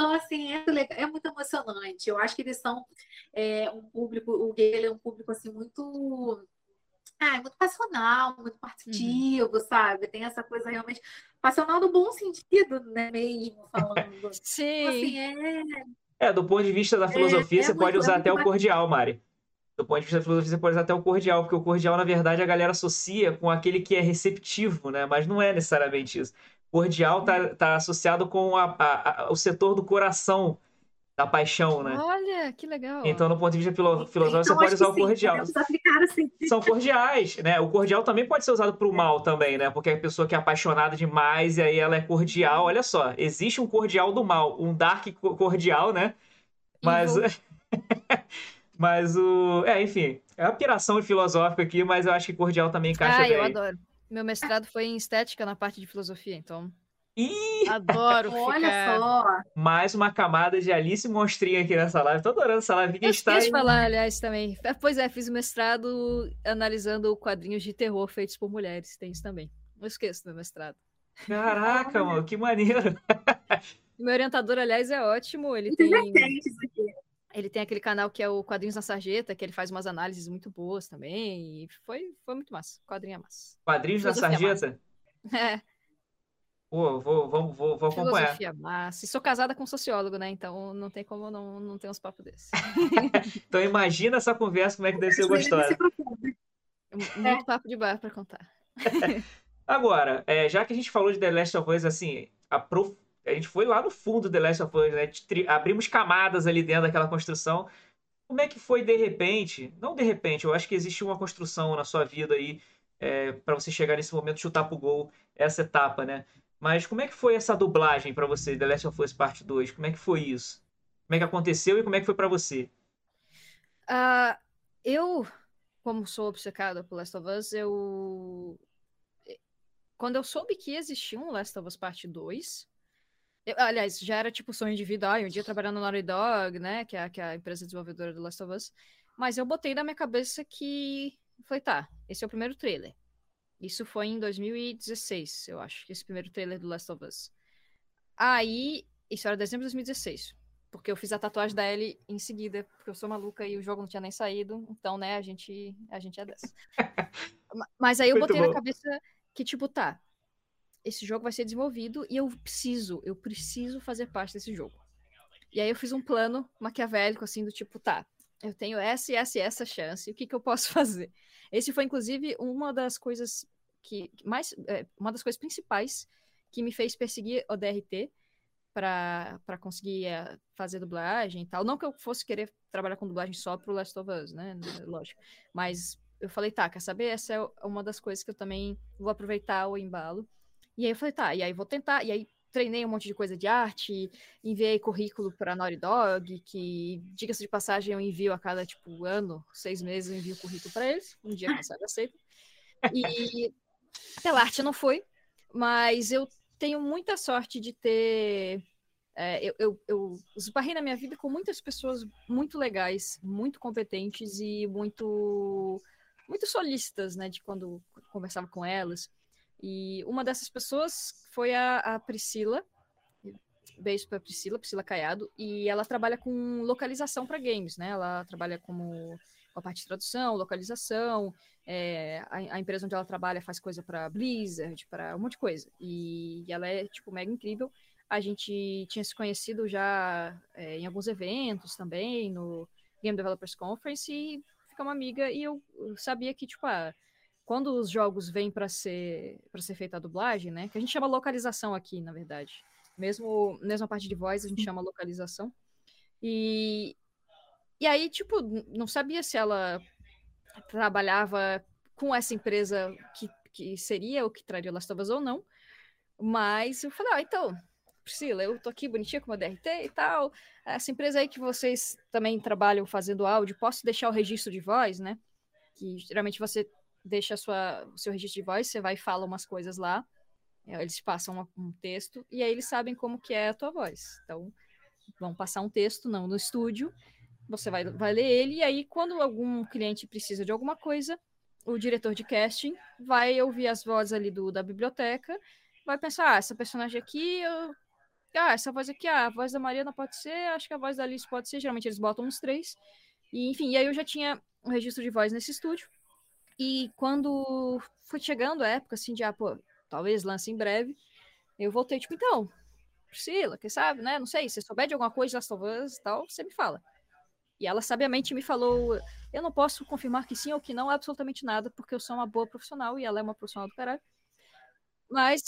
Então, assim, é, legal, é muito emocionante. Eu acho que eles são é, um público, o gay é um público assim muito ah, é muito passional, muito partitivo, uhum. sabe? Tem essa coisa realmente passional no bom sentido, né? Mesmo falando. Então, Sim. Assim, é... é, do ponto de vista da filosofia, é, você é pode muito, usar até o cordial, Mari. Do ponto de vista da filosofia, você pode usar até o cordial, porque o cordial, na verdade, a galera associa com aquele que é receptivo, né? Mas não é necessariamente isso. Cordial tá, tá associado com a, a, a, o setor do coração da paixão, né? Olha, que legal. Então, no ponto de vista filosófico, então, você pode usar o cordial. Assim. São cordiais, né? O cordial também pode ser usado para o mal também, né? Porque a pessoa que é apaixonada demais e aí ela é cordial. Olha só, existe um cordial do mal, um dark cordial, né? Mas... mas o... É, enfim, é uma piração filosófica aqui, mas eu acho que cordial também encaixa ah, bem. eu adoro. Meu mestrado foi em estética na parte de filosofia, então... Ih! Adoro Olha só! Mais uma camada de Alice Monstrinha aqui nessa live. Tô adorando essa live. Eu está em... falar, aliás, também. É, pois é, fiz o mestrado analisando quadrinhos de terror feitos por mulheres. Tem isso também. Não esqueço do mestrado. Caraca, mano, que maneiro! Meu orientador, aliás, é ótimo. Ele tem. Ele tem aquele canal que é o Quadrinhos na Sarjeta, que ele faz umas análises muito boas também. E foi, foi muito massa. Quadrinho é massa. Quadrinhos na Sarjeta? É. Pô, vou, vou, vou, vou acompanhar. Filosofia massa. E sou casada com um sociólogo, né? Então não tem como não, não ter uns papos desses. então imagina essa conversa, como é que deve ser gostosa. Muito papo de bar para contar. Agora, é, já que a gente falou de The Last of Us, assim, a, prof... a gente foi lá no fundo do The Last of Us, né? Abrimos camadas ali dentro daquela construção. Como é que foi de repente? Não de repente, eu acho que existe uma construção na sua vida aí é, para você chegar nesse momento, chutar pro gol essa etapa, né? Mas como é que foi essa dublagem para você, The Last of Us Part 2? Como é que foi isso? Como é que aconteceu e como é que foi para você? Uh, eu, como sou obcecada por Last of Us, eu... Quando eu soube que existia um Last of Us Part 2... Eu, aliás, já era tipo sonho de vida, ah, um dia trabalhando no Naughty Dog, né, que é, que é a empresa desenvolvedora do Last of Us. Mas eu botei na minha cabeça que... Foi, tá, esse é o primeiro trailer. Isso foi em 2016, eu acho, esse primeiro trailer do Last of Us. Aí, isso era dezembro de 2016, porque eu fiz a tatuagem da Ellie em seguida, porque eu sou maluca e o jogo não tinha nem saído, então, né, a gente, a gente é dessa. Mas aí eu Muito botei bom. na cabeça que, tipo, tá, esse jogo vai ser desenvolvido e eu preciso, eu preciso fazer parte desse jogo. E aí eu fiz um plano maquiavélico, assim, do tipo, tá, eu tenho essa e essa e essa chance, o que, que eu posso fazer? Esse foi, inclusive, uma das coisas que mais. É, uma das coisas principais que me fez perseguir o DRT para conseguir é, fazer dublagem e tal. Não que eu fosse querer trabalhar com dublagem só pro Last of Us, né? Lógico. Mas eu falei, tá, quer saber? Essa é uma das coisas que eu também vou aproveitar o embalo. E aí eu falei, tá, e aí vou tentar. E aí treinei um monte de coisa de arte, enviei currículo para Naughty Dog, que, diga-se de passagem, eu envio a cada, tipo, ano, seis meses, eu envio currículo para eles, um dia passado aceito. E pela arte não foi, mas eu tenho muita sorte de ter... É, eu, eu, eu esbarrei na minha vida com muitas pessoas muito legais, muito competentes e muito muito solistas, né, de quando conversava com elas. E uma dessas pessoas foi a, a Priscila. Beijo para Priscila, Priscila Caiado, e ela trabalha com localização para games, né? Ela trabalha como com a parte de tradução, localização. É, a, a, empresa onde ela trabalha faz coisa para Blizzard, para um monte de coisa. E, e, ela é tipo mega incrível. A gente tinha se conhecido já é, em alguns eventos também, no Game Developers Conference, e ficamos amiga. E eu sabia que tipo ah, quando os jogos vêm para ser para ser feita a dublagem, né? Que a gente chama localização aqui, na verdade. Mesmo mesmo a parte de voz a gente chama localização. E e aí, tipo, não sabia se ela trabalhava com essa empresa que, que seria o que traria Last of Us ou não. Mas eu falei, ah, então, Priscila, eu tô aqui bonitinha com uma DRT e tal. Essa empresa aí que vocês também trabalham fazendo áudio, posso deixar o registro de voz, né? Que geralmente você deixa sua, o seu registro de voz, você vai e fala umas coisas lá, é, eles passam um texto, e aí eles sabem como que é a tua voz. Então, vão passar um texto, não no estúdio, você vai, vai ler ele, e aí quando algum cliente precisa de alguma coisa, o diretor de casting vai ouvir as vozes ali do, da biblioteca, vai pensar, ah, essa personagem aqui, eu... ah, essa voz aqui, ah, a voz da Mariana pode ser, acho que a voz da Alice pode ser, geralmente eles botam uns três, e enfim, e aí eu já tinha um registro de voz nesse estúdio, E quando foi chegando a época, assim, de, ah, pô, talvez lance em breve, eu voltei, tipo, então, Priscila, quem sabe, né? Não sei, se souber de alguma coisa de Last of Us e tal, você me fala. E ela sabiamente me falou: eu não posso confirmar que sim ou que não, absolutamente nada, porque eu sou uma boa profissional e ela é uma profissional do caralho. Mas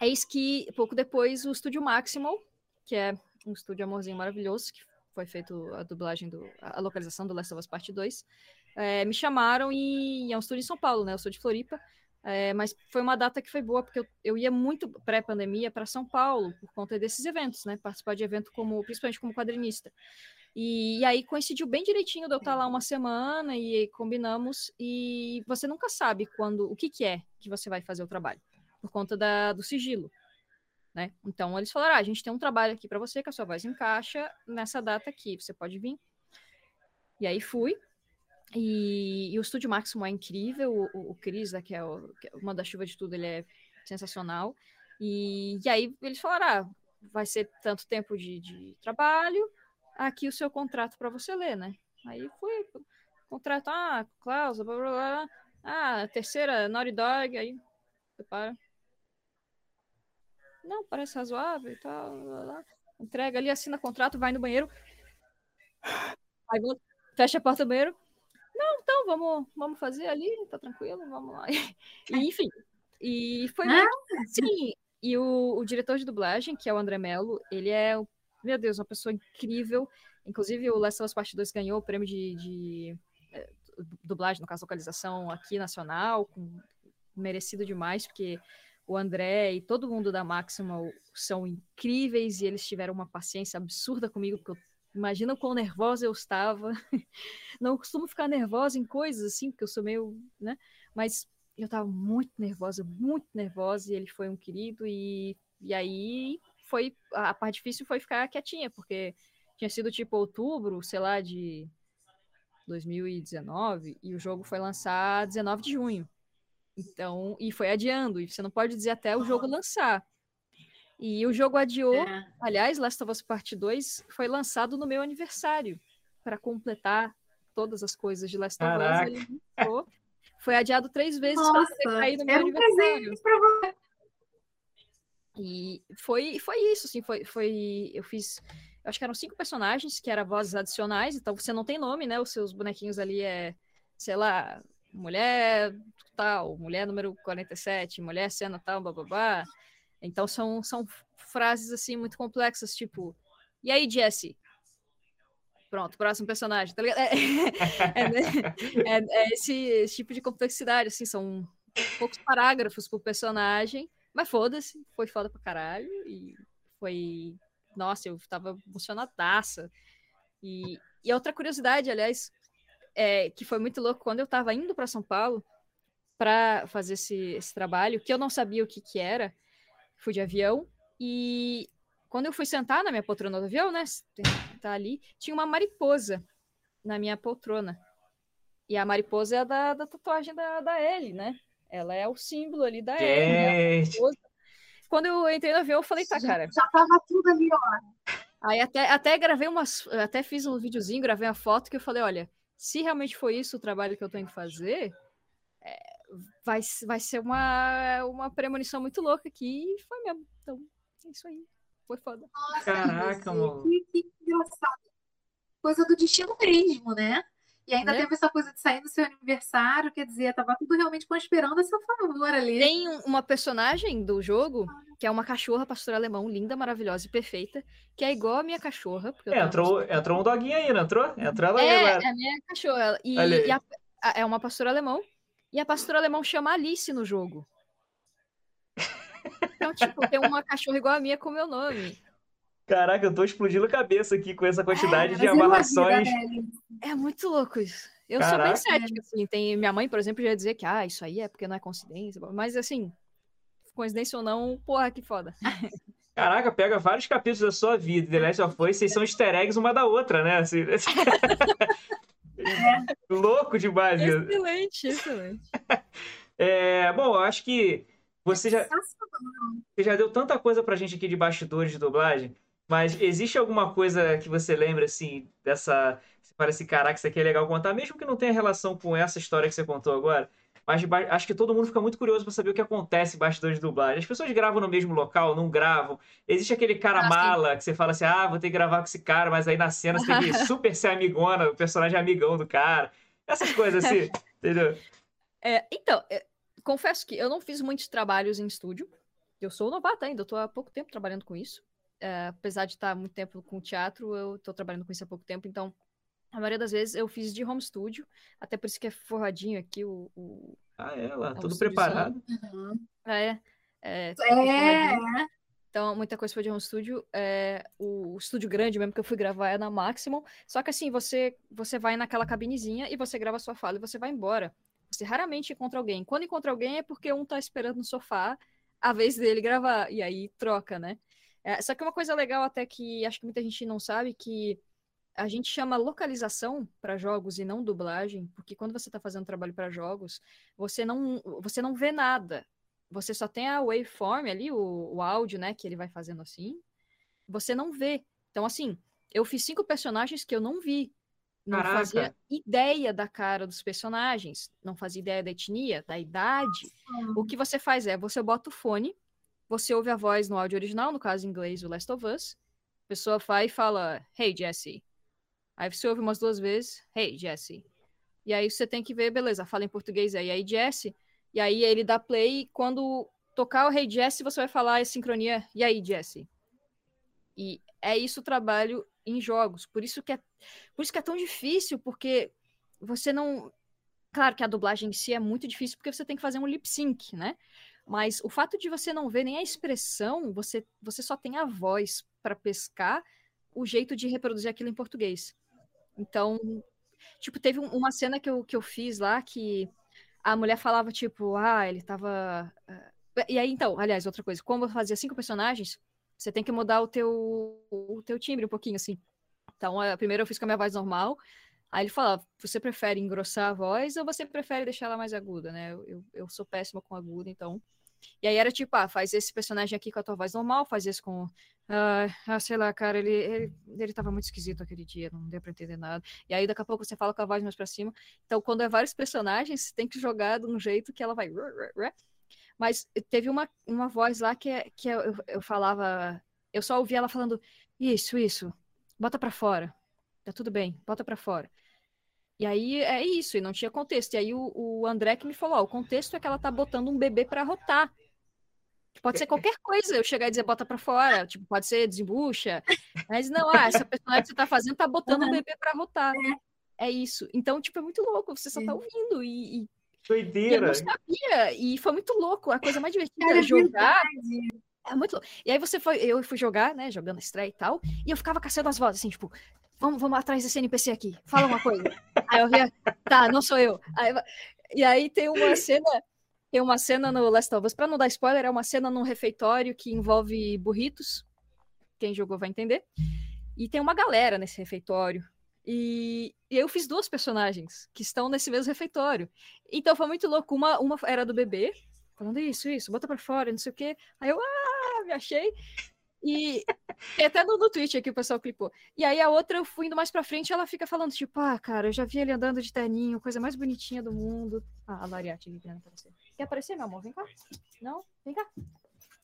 eis que, pouco depois, o estúdio Maximal, que é um estúdio amorzinho maravilhoso, que foi feito a dublagem, do, a localização do Last of Us Part 2, é, me chamaram e, é um estúdio em São Paulo, né? Eu sou de Floripa. É, mas foi uma data que foi boa, porque eu, eu ia muito pré-pandemia para São Paulo, por conta desses eventos, né? Participar de evento como, principalmente como quadrinista. E, e, aí coincidiu bem direitinho de eu estar lá uma semana e combinamos. E você nunca sabe quando o que, que é que você vai fazer o trabalho, por conta da, do sigilo. Né? Então eles falaram: ah, a gente tem um trabalho aqui para você, que a sua voz encaixa nessa data aqui, você pode vir. E aí fui. E, e o Estúdio Máximo é incrível, o, o Cris, né, que é o, que é uma da chuva de tudo, ele é sensacional. E, e aí eles falaram: ah, vai ser tanto tempo de, de trabalho, aqui o seu contrato para você ler, né? Aí fui, contrato, ah, cláusula, blá, blá, blá. Ah, terceira, Naughty Dog, aí, prepara. Não, parece razoável e tal, entrega ali, assina contrato, vai no banheiro, aí fecha a porta do banheiro, não, então, vamos, vamos fazer ali, tá tranquilo, vamos lá. E, enfim, e foi ah. muito, sim, e o, o diretor de dublagem, que é o André Mello, ele é meu Deus, uma pessoa incrível. Inclusive, o Last of Us Part 2 ganhou o prêmio de, de é, dublagem, no caso, localização aqui nacional, com, merecido demais, porque o André e todo mundo da Máxima são incríveis e eles tiveram uma paciência absurda comigo, porque eu Imagina o quão nervosa eu estava. Não costumo ficar nervosa em coisas assim, porque eu sou meio, né? Mas eu estava muito nervosa, muito nervosa, e ele foi um querido, e, e aí foi a parte difícil foi ficar quietinha, porque tinha sido tipo outubro, sei lá, de 2019, e o jogo foi lançar 19 de junho. Então, e foi adiando, e você não pode dizer até o jogo lançar. E o jogo adiou, é. aliás, Last of Us Part 2 foi lançado no meu aniversário, para completar todas as coisas de Last of Us. Ele foi adiado três vezes para cair no meu é um aniversário. E foi, foi isso, assim, foi, foi. Eu fiz. Eu acho que eram cinco personagens que eram vozes adicionais, então você não tem nome, né? Os seus bonequinhos ali é, sei lá, mulher tal, mulher número 47, mulher cena tal, babá. Então são, são frases assim muito complexas, tipo, e aí, Jesse? Pronto, próximo personagem, tá ligado? É, é, é, é, é esse, esse, tipo de complexidade, assim, são poucos parágrafos por personagem. Mas foda-se, foi foda pra caralho. E foi. Nossa, eu tava emocionadaça. E, e outra curiosidade, aliás, é, que foi muito louco, quando eu tava indo para São Paulo para fazer esse, esse trabalho, que eu não sabia o que que era, fui de avião, e quando eu fui sentar na minha poltrona do avião, né, tá ali, tinha uma mariposa na minha poltrona. E a mariposa é da, da tatuagem da, da Ellie, né? Ela é o símbolo ali da Ellie. Né? Quando eu entrei no avião, eu falei, tá, cara. Já tava tudo ali, ó. Aí até, até gravei umas. Até fiz um videozinho, gravei uma foto que eu falei, olha, se realmente foi isso o trabalho que eu tenho que fazer, vai, vai ser uma, uma premonição muito louca aqui. E foi mesmo. Então, é isso aí. Foi foda. Nossa, Caraca, mano. Que, que engraçado. Coisa do destino mesmo, né? E ainda né? teve essa coisa de sair no seu aniversário, quer dizer, tava tudo realmente conspirando a seu favor ali. Tem uma personagem do jogo que é uma cachorra pastor alemão, linda, maravilhosa e perfeita, que é igual a minha cachorra. É, entrou, entrou um doguinho aí, não entrou? Entrou ela é, aí agora. É a minha cachorra. E, e a, a, é uma pastora alemão. E a pastora alemão chama Alice no jogo. Então, tipo, tem uma cachorra igual a minha com meu nome. Caraca, eu tô explodindo a cabeça aqui com essa quantidade é, de amarrações. É muito louco isso. Eu Caraca. sou bem cética, assim. Tem, minha mãe, por exemplo, já ia dizer que ah, isso aí é porque não é coincidência. Mas assim, coincidência ou não, porra, que foda. Caraca, pega vários capítulos da sua vida, The Last of Us, vocês são easter eggs uma da outra, né? Assim, é. Louco demais. Excelente, excelente. É, bom, eu acho que você já, você já deu tanta coisa pra gente aqui de bastidores de dublagem. Mas existe alguma coisa que você lembra, assim, dessa. Você Fala assim, caraca, isso aqui é legal contar, mesmo que não tenha relação com essa história que você contou agora. Mas acho que todo mundo fica muito curioso para saber o que acontece bastidores de dublagem. As pessoas gravam no mesmo local, não gravam. Existe aquele cara ah, mala que você fala assim: ah, vou ter que gravar com esse cara, mas aí na cena você tem que super ser amigona, o personagem é amigão do cara. Essas coisas assim, entendeu? É, então, é, confesso que eu não fiz muitos trabalhos em estúdio. Eu sou novata ainda, eu tô há pouco tempo trabalhando com isso. É, apesar de estar muito tempo com teatro, eu tô trabalhando com isso há pouco tempo, então a maioria das vezes eu fiz de home studio, até por isso que é forradinho aqui o. o ah, é, lá, tudo preparado. Uhum. É, é, é. Então, muita coisa foi de home studio. É, o, o estúdio grande mesmo que eu fui gravar é na Maximum. Só que assim, você, você vai naquela cabinezinha e você grava a sua fala e você vai embora. Você raramente encontra alguém. Quando encontra alguém é porque um tá esperando no sofá a vez dele gravar. E aí troca, né? É, só que uma coisa legal até que acho que muita gente não sabe que a gente chama localização para jogos e não dublagem, porque quando você está fazendo trabalho para jogos, você não, você não vê nada. Você só tem a waveform ali, o, o áudio, né, que ele vai fazendo assim. Você não vê. Então, assim, eu fiz cinco personagens que eu não vi. Não Caraca. fazia ideia da cara dos personagens, não fazia ideia da etnia, da idade. O que você faz é, você bota o fone, você ouve a voz no áudio original, no caso em inglês, o Last of Us. A pessoa vai e fala, Hey, Jesse, Aí você ouve umas duas vezes, hey, Jesse. E aí você tem que ver, beleza, fala em português aí, aí Jesse. E aí ele dá play e quando tocar o Hey Jesse, você vai falar a sincronia, e aí, Jesse? E é isso o trabalho em jogos. Por isso que é, por isso que é tão difícil, porque você não. Claro que a dublagem em si é muito difícil, porque você tem que fazer um lip sync, né? Mas o fato de você não ver nem a expressão, você, você só tem a voz para pescar o jeito de reproduzir aquilo em português. Então, tipo, teve uma cena que eu, que eu fiz lá que a mulher falava, tipo, ah, ele tava. Eh, e aí, então, aliás, outra coisa, como eu fazia cinco personagens, você tem que mudar o teu, o teu timbre um pouquinho, assim. Então, a, primeiro eu fiz com a minha voz normal. Aí ele falava, você prefere engrossar a voz ou você prefere deixar ela mais aguda, né? Eu, eu, eu sou péssima com aguda, então e aí era tipo, ah, faz esse personagem aqui com a tua voz normal, faz esse com. Ah, ah, sei lá, cara, ele, ele, ele tava muito esquisito aquele dia, não deu pra entender nada. E aí daqui a pouco você fala com a voz mais pra cima. Então, quando é vários personagens, você tem que jogar de um jeito que ela vai. Mas teve uma, uma voz lá que, é, que eu, eu falava. Eu só ouvi ela falando: Isso, isso, bota pra fora. Tá tudo bem, bota pra fora. E aí é isso, e não tinha contexto. E aí o, o André que me falou: ó, o contexto é que ela tá botando um bebê para rotar. Pode ser qualquer coisa, eu chegar e dizer bota para fora, tipo, pode ser desembucha. Mas não, ah, essa personagem que você tá fazendo tá botando um bebê para rotar. É. é. isso. Então, tipo, é muito louco, você só tá ouvindo e, e... Doideira. eu não sabia, e foi muito louco. A coisa mais divertida é jogar. É muito louco. E aí você foi, eu fui jogar, né, jogando estreia e tal, e eu ficava caçando as vozes, assim, tipo, vamos, vamos atrás desse NPC aqui, fala uma coisa. aí eu via, tá, não sou eu. Aí, e aí tem uma cena, tem uma cena no Last of Us, pra não dar spoiler, é uma cena num refeitório que envolve burritos, quem jogou vai entender, e tem uma galera nesse refeitório, e, e, eu fiz duas personagens que estão nesse mesmo refeitório. Então foi muito louco. Uma, uma era do bebê, falando isso, isso, bota pra fora, não sei o quê. Aí eu, ah, me achei. E até no, no Twitch aqui o pessoal clipou. E aí a outra, eu fui indo mais pra frente, ela fica falando, tipo, ah, cara, eu já vi ele andando de terninho, coisa mais bonitinha do mundo. Ah, a Lariate aqui querendo aparecer. Quer aparecer, meu amor? Vem cá. Não? Vem cá.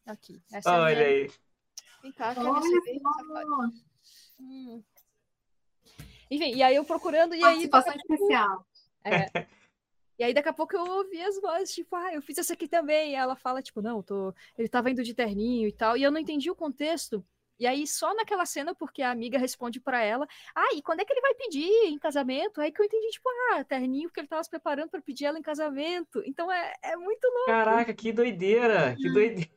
Aqui. Essa é Olha é aí. Vem cá, quer receber? Hum. Enfim, e aí eu procurando, e aí. Participação especial. É. E aí, daqui a pouco, eu ouvi as vozes, tipo, ah, eu fiz essa aqui também. E ela fala, tipo, não, tô... ele tava indo de terninho e tal. E eu não entendi o contexto. E aí, só naquela cena, porque a amiga responde para ela, ah, e quando é que ele vai pedir em casamento? Aí que eu entendi, tipo, ah, terninho, porque ele tava se preparando para pedir ela em casamento. Então é, é muito louco. Caraca, que doideira, que doideira.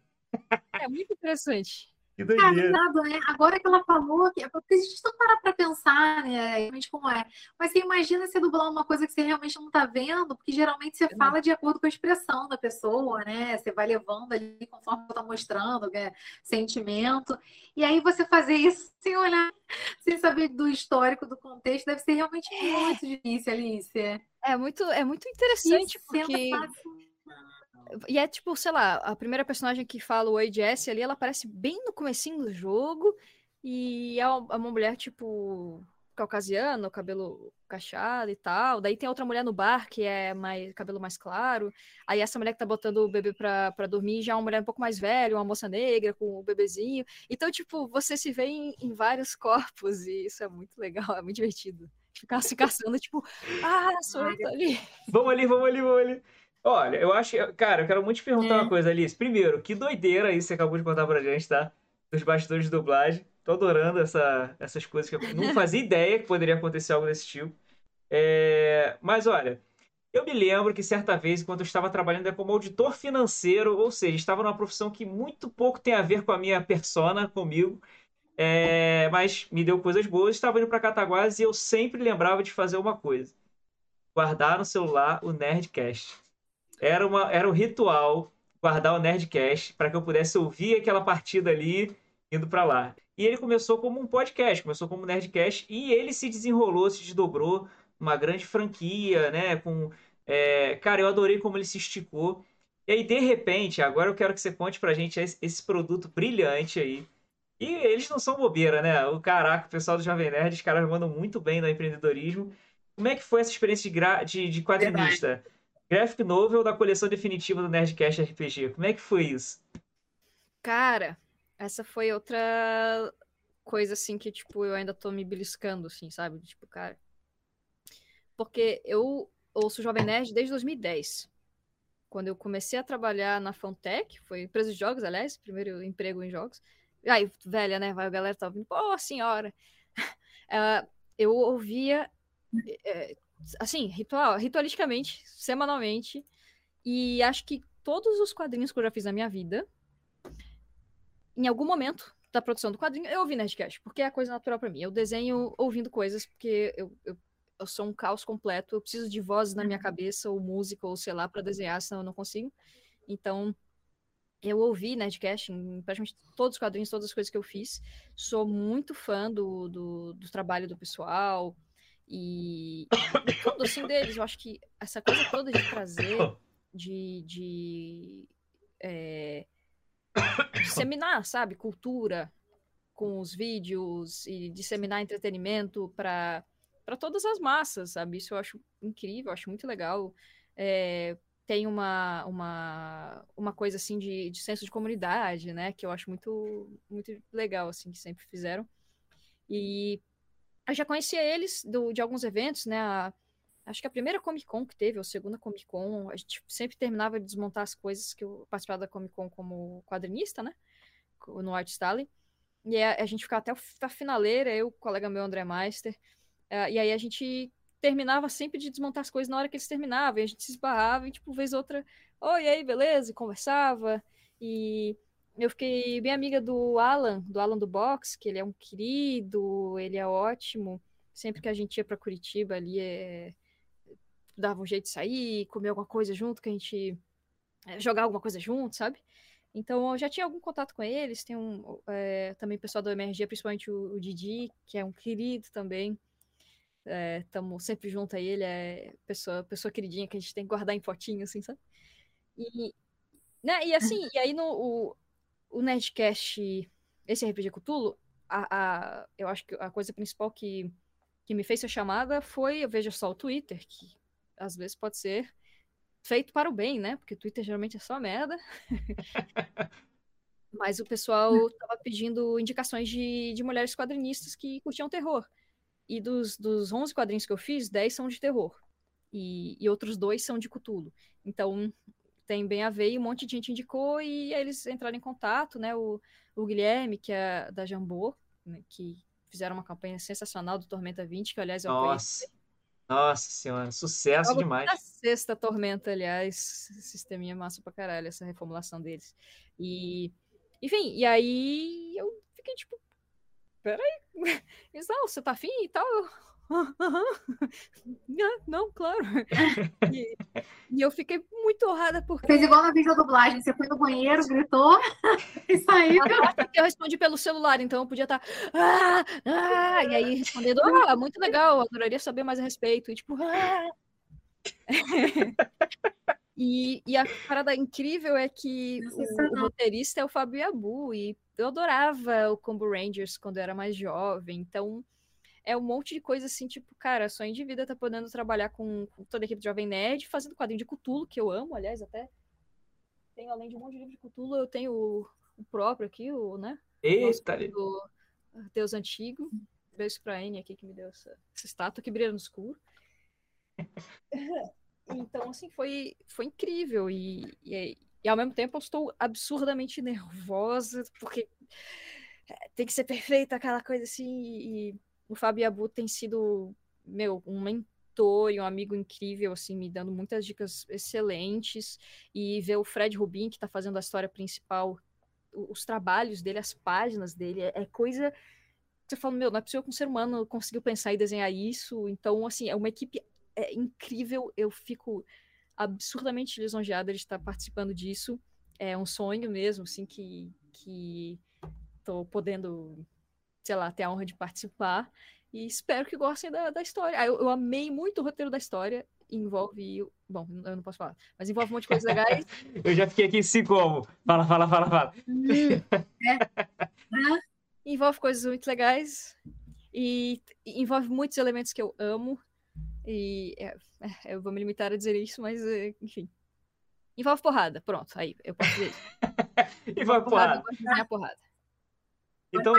É muito interessante. Que doideira. né? Agora que ela falou, que, é porque a gente não para pra pensar, né, realmente como é. Mas você imagina você dublar uma coisa que você realmente não tá vendo, porque geralmente você fala de acordo com a expressão da pessoa, né? Você vai levando ali conforme tá mostrando, né? sentimento. E aí você fazer isso sem olhar, sem saber do histórico, do contexto, deve ser realmente é. muito difícil, Alice. É muito, é muito interessante, isso porque... Fácil e é tipo, sei lá, a primeira personagem que fala o Oi ali, ela aparece bem no comecinho do jogo. E é uma mulher, tipo, caucasiano, cabelo cacheado e tal. Daí tem outra mulher no bar que é mais cabelo mais claro. Aí essa mulher que tá botando o bebê pra, pra dormir já é uma mulher um pouco mais velha, uma moça negra com o bebezinho. Então, tipo, você se vê em, em vários corpos e isso é muito legal, é muito divertido. Ficar se caçando, tipo, ah, sou eu, ali. Vamos ali, vamos ali, vamos ali. Olha, eu acho, cara, eu quero muito te perguntar é. uma coisa, Alice. Primeiro, que doideira aí você acabou de contar pra gente, tá? Dos bastidores de dublagem. Tô adorando essa, essas coisas que eu não fazia ideia que poderia acontecer algo desse tipo. É... Mas olha, eu me lembro que certa vez, enquanto eu estava trabalhando como auditor financeiro, ou seja, estava numa profissão que muito pouco tem a ver com a minha persona, comigo, é... mas me deu coisas boas. Estava indo para Cataguás e eu sempre lembrava de fazer uma coisa: guardar no celular o Nerdcast. Era, uma, era um ritual guardar o Nerdcast para que eu pudesse ouvir aquela partida ali indo para lá. E ele começou como um podcast, começou como Nerdcast, e ele se desenrolou, se desdobrou uma grande franquia, né? Com, é... Cara, eu adorei como ele se esticou. E aí, de repente, agora eu quero que você conte pra gente esse produto brilhante aí. E eles não são bobeira, né? O caraca, o pessoal do Jovem Nerd, os caras mandam muito bem no empreendedorismo. Como é que foi essa experiência de, gra... de, de quadrinista? Graphic novel da coleção definitiva do Nerdcast RPG. Como é que foi isso? Cara, essa foi outra coisa, assim, que, tipo, eu ainda tô me beliscando, assim, sabe? Tipo, cara. Porque eu ouço Jovem Nerd desde 2010. Quando eu comecei a trabalhar na Fontech, foi empresa de jogos, aliás, primeiro emprego em jogos. Aí, velha, né? Vai, a galera tá ouvindo, pô, senhora. uh, eu ouvia, é, assim, ritual, ritualisticamente, semanalmente, e acho que todos os quadrinhos que eu já fiz na minha vida, em algum momento da produção do quadrinho, eu ouvi Nerdcast, porque é coisa natural para mim. Eu desenho ouvindo coisas, porque eu, eu, eu, sou um caos completo, eu preciso de vozes na minha uhum. cabeça, ou música, ou sei lá, para desenhar, senão eu não consigo. Então, eu ouvi Nerdcast em praticamente todos os quadrinhos, todas as coisas que eu fiz. Sou muito fã do, do, do trabalho do pessoal e, e tudo assim deles. Eu acho que essa coisa toda de trazer, de, de é, disseminar, sabe, cultura com os vídeos e disseminar entretenimento para todas as massas, sabe? Isso eu acho incrível, eu acho muito legal. É, tem uma, uma, uma coisa assim de, de senso de comunidade, né? Que eu acho muito, muito legal, assim, que sempre fizeram. E eu já conhecia eles do, de alguns eventos, né? A, acho que a primeira Comic Con que teve, ou a segunda Comic Con, a gente sempre terminava de desmontar as coisas que eu participava da Comic Con como quadrinista, né? No Art Stalin. E a, a, gente ficava até a finaleira, eu, o colega meu, André Meister. Uh, e aí a gente terminava sempre de desmontar as coisas na hora que eles terminavam. E a gente se esbarrava e, tipo, vez outra, oi, aí, beleza? E conversava. E eu fiquei bem amiga do Alan, do Alan do Box, que ele é um querido, ele é ótimo. Sempre que a gente ia para Curitiba ali, é dava um jeito de sair, comer alguma coisa junto, que a gente é, jogar alguma coisa junto, sabe? Então eu já tinha algum contato com eles, tem um é, também pessoal do MRG, principalmente o, o, Didi, que é um querido também. Estamos é, sempre junto a ele, é pessoa, pessoa queridinha que a gente tem que guardar em fotinho, assim, sabe? E, né, e assim, e aí no o, o Nerdcast, esse RPG Cthulhu, a, a, eu acho que a coisa principal que, que me fez ser chamada foi, eu vejo só o Twitter, que às vezes pode ser feito para o bem, né? Porque Twitter geralmente é só merda. Mas o pessoal tava pedindo indicações de, de mulheres quadrinistas que curtiam terror. E dos, dos 11 quadrinhos que eu fiz, 10 são de terror. E, e outros dois são de Cthulhu. Então, tem bem a ver e um monte de gente indicou e eles entraram em contato, né? O, o Guilherme, que é da Jambô, né? que fizeram uma campanha sensacional do Tormenta 20, que aliás eu Nossa. Conheci. Nossa senhora, sucesso Logo demais. A sexta tormenta, aliás, sisteminha massa pra caralho, essa reformulação deles. E, enfim, e aí eu fiquei tipo, peraí, não, você tá afim e tal? não, claro. E, e, eu fiquei muito honrada porque. Fez igual na vídeo dublagem, você foi no banheiro, gritou e saiu. Eu respondi pelo celular, então eu podia estar. Tá, ah, ah, e aí respondendo, ah, muito legal, adoraria saber mais a respeito. E tipo, ah. e, e a parada incrível é que o, o, roteirista é o Fábio Abu, e eu adorava o Combo Rangers quando eu era mais jovem, então é um monte de coisa assim, tipo, cara, de vida tá podendo trabalhar com, com toda a equipe de Jovem Nerd, fazendo quadrinho de Cthulhu, que eu amo, aliás, até. Tenho, além de um monte de livro de Cthulhu, eu tenho o, o próprio aqui, o, né? Eita! Do Deus Antigo. Beijo pra Anne aqui, que me deu essa, essa estátua que brilha no escuro. então, assim, foi, foi incrível. E, e, e ao mesmo tempo eu estou absurdamente nervosa, porque é, tem que ser perfeita aquela coisa assim. E o Fábio tem sido, meu, um mentor e um amigo incrível, assim, me dando muitas dicas excelentes. E ver o Fred Rubin, que está fazendo a história principal, os trabalhos dele, as páginas dele, é, é coisa. Você fala, meu, não é possível que um ser humano conseguiu pensar e desenhar isso. Então, assim, é uma equipe é incrível. Eu fico absurdamente lisonjeada de estar participando disso. É um sonho mesmo, assim, que, que tô podendo, sei lá, ter a honra de participar. E espero que gostem da, da história. Ah, eu, eu amei muito o roteiro da história. Envolve. Bom, eu não posso falar, mas envolve um monte de coisas legais. eu já fiquei aqui assim como. Fala, fala, fala, fala. Hum, é. envolve coisas muito legais. E envolve muitos elementos que eu amo. E é, é, eu vou me limitar a dizer isso, mas é, enfim. Envolve porrada, pronto, aí eu posso dizer isso. Envolve porrada. porrada. porrada. Então,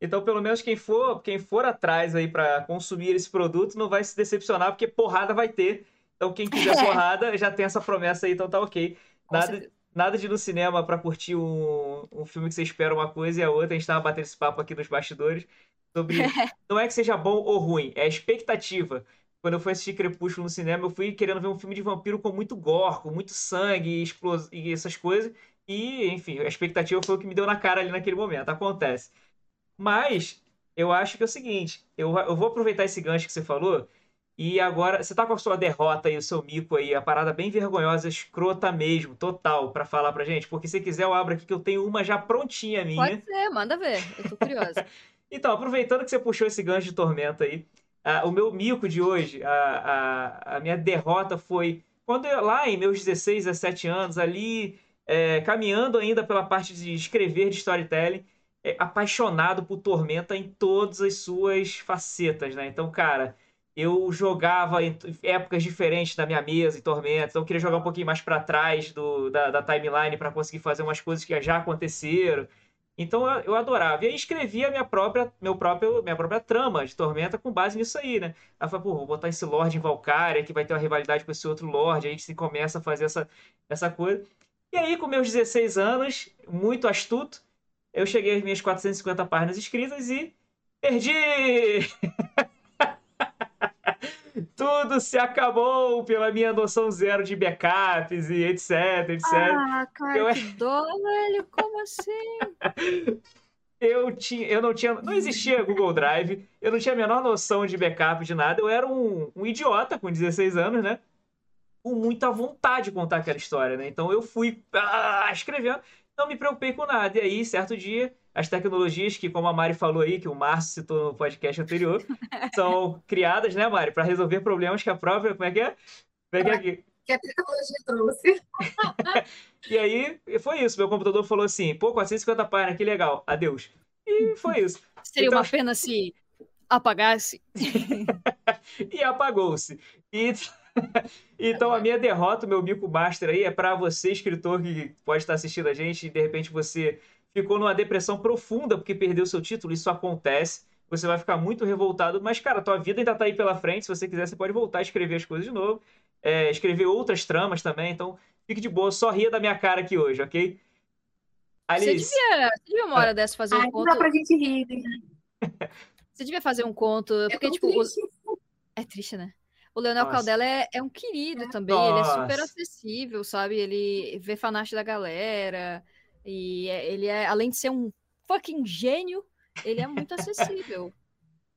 então, pelo menos quem for, quem for atrás aí para consumir esse produto não vai se decepcionar, porque porrada vai ter. Então, quem quiser porrada já tem essa promessa aí, então tá ok. Nada, nada de ir no cinema para curtir um, um filme que você espera uma coisa e a outra. A gente tava batendo esse papo aqui nos bastidores sobre. não é que seja bom ou ruim, é a expectativa. Quando eu fui assistir Crepúsculo no cinema, eu fui querendo ver um filme de vampiro com muito gore, com muito sangue explos... e essas coisas. E, enfim, a expectativa foi o que me deu na cara ali naquele momento. Acontece. Mas, eu acho que é o seguinte: eu, eu vou aproveitar esse gancho que você falou. E agora, você tá com a sua derrota e o seu mico aí, a parada bem vergonhosa, escrota mesmo, total, para falar pra gente? Porque se quiser, eu abro aqui que eu tenho uma já prontinha minha. Pode ser, manda ver. Eu tô curiosa. Então, aproveitando que você puxou esse gancho de tormenta aí, uh, o meu mico de hoje, a, a, a minha derrota foi quando eu, lá em meus 16, 17 anos, ali, é, caminhando ainda pela parte de escrever, de storytelling, é, apaixonado por Tormenta em todas as suas facetas, né? Então, cara, eu jogava em épocas diferentes na minha mesa em Tormenta, então eu queria jogar um pouquinho mais para trás do, da, da timeline para conseguir fazer umas coisas que já aconteceram. Então eu, adorava. E aí escrevia minha própria, meu próprio, minha própria trama de Tormenta com base nisso aí, né? Aí eu falei, pô, vou botar esse Lorde em Valkyria, que vai ter uma rivalidade com esse outro Lorde, aí a gente começa a fazer essa, essa coisa. E aí, com meus 16 anos, muito astuto, eu cheguei às minhas 450 páginas escritas e perdi! Tudo se acabou pela minha noção zero de backups e etc, etc. Ah, cara, eu... que dó, velho, como assim? eu, tinha, eu não tinha. Não existia Google Drive, eu não tinha a menor noção de backup de nada. Eu era um, um idiota com 16 anos, né? Com muita vontade de contar aquela história, né? Então eu fui ah, escrevendo, não me preocupei com nada. E aí, certo dia, as tecnologias que, como a Mari falou aí, que o Márcio citou no podcast anterior, são criadas, né, Mari, para resolver problemas que a própria. Como é que é? Como é que é aqui? Que a tecnologia trouxe. e aí, foi isso. Meu computador falou assim: pô, 450 páginas, que legal, adeus. E foi isso. Seria então... uma pena se apagasse. e apagou-se. E. então a minha derrota, o meu bico master aí é para você, escritor que pode estar assistindo a gente e de repente você ficou numa depressão profunda porque perdeu seu título, isso acontece. Você vai ficar muito revoltado, mas, cara, tua vida ainda tá aí pela frente. Se você quiser, você pode voltar a escrever as coisas de novo. É, escrever outras tramas também. Então, fique de boa. Só ria da minha cara aqui hoje, ok? Alice. Você devia, você devia uma hora dessa fazer um conto. Dá pra gente rir, né? Você devia fazer um conto. Porque, é tipo. Triste. É triste, né? O Leonel Nossa. Caldela é, é, um querido também. Nossa. Ele é super acessível, sabe? Ele vê fanart da galera. E é, ele é, além de ser um fucking gênio, ele é muito acessível.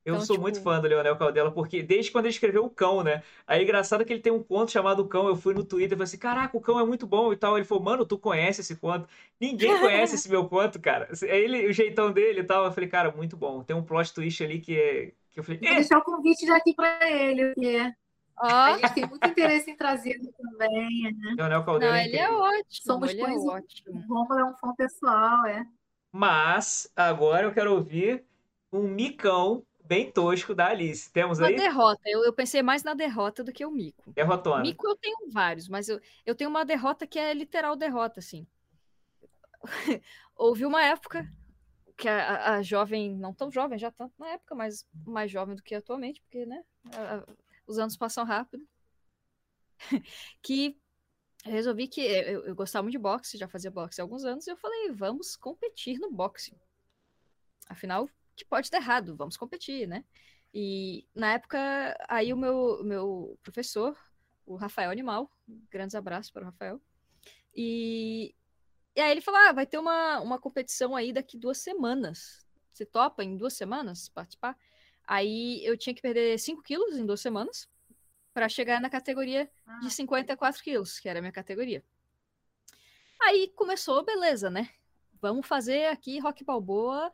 Eu então, sou tipo... muito fã do Leonel Caldela, porque desde quando ele escreveu O Cão, né? Aí é engraçado que ele tem um conto chamado O Cão. Eu fui no Twitter e falei assim: caraca, o cão é muito bom e tal. Ele falou, mano, tu conhece esse conto? Ninguém conhece esse meu conto, cara. É ele, o jeitão dele e tal. Eu falei, cara, muito bom. Tem um plot twist ali que é. Que eu falei, Vou deixar o convite já aqui pra ele, porque Oh. A gente tem muito interesse em trazer também, né? Leonel Caldeira. Não, ele é ótimo. Somos ele é ótimo. Rômulo é um fã pessoal, é. Mas agora eu quero ouvir um micão bem tosco da Alice. Temos uma aí? derrota. Eu, eu pensei mais na derrota do que o mico. Derrotona. Mico eu tenho vários, mas eu, eu tenho uma derrota que é literal derrota, assim. Houve uma época que a, a, jovem, não tão jovem, já tá na época, mas mais jovem do que atualmente, porque, né, a, os anos passam rápido, que resolvi que eu, eu, gostava muito de boxe, já fazia boxe há alguns anos, e eu falei, vamos competir no boxe. Afinal, que pode dar errado, vamos competir, né? E na época, aí o meu, meu professor, o Rafael Animal, grandes abraços para o Rafael, e, e aí ele falou: ah, vai ter uma, uma competição aí daqui duas semanas. Você topa em duas semanas participar? Aí eu tinha que perder 5 quilos em duas semanas para chegar na categoria de 54 ah. quilos, que era a minha categoria. Aí começou, beleza, né? Vamos fazer aqui rock balboa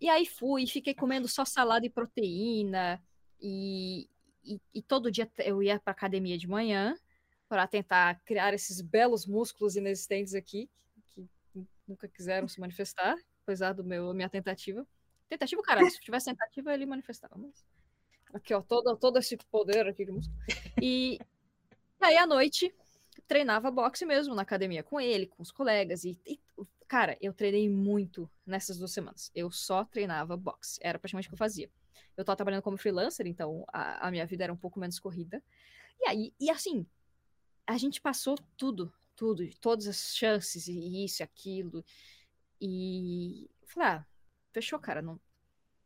e aí fui, fiquei comendo só salada e proteína, e, e, e todo dia eu ia para academia de manhã para tentar criar esses belos músculos inexistentes aqui, que nunca quiseram se manifestar, apesar do meu minha tentativa. Tentativa, caralho, se tivesse tentativa, ele manifestava, mas... Aqui, ó, todo, todo esse poder aqui de músculo. E, aí, à noite, treinava boxe mesmo na academia com ele, com os colegas, e, e Cara, eu treinei muito nessas duas semanas. Eu só treinava boxe. Era praticamente o que eu fazia. Eu tava trabalhando como freelancer, então a, a minha vida era um pouco menos corrida. E aí, e assim, a gente passou tudo, tudo, todas as chances, e isso aquilo. E falei, ah, fechou, cara, não,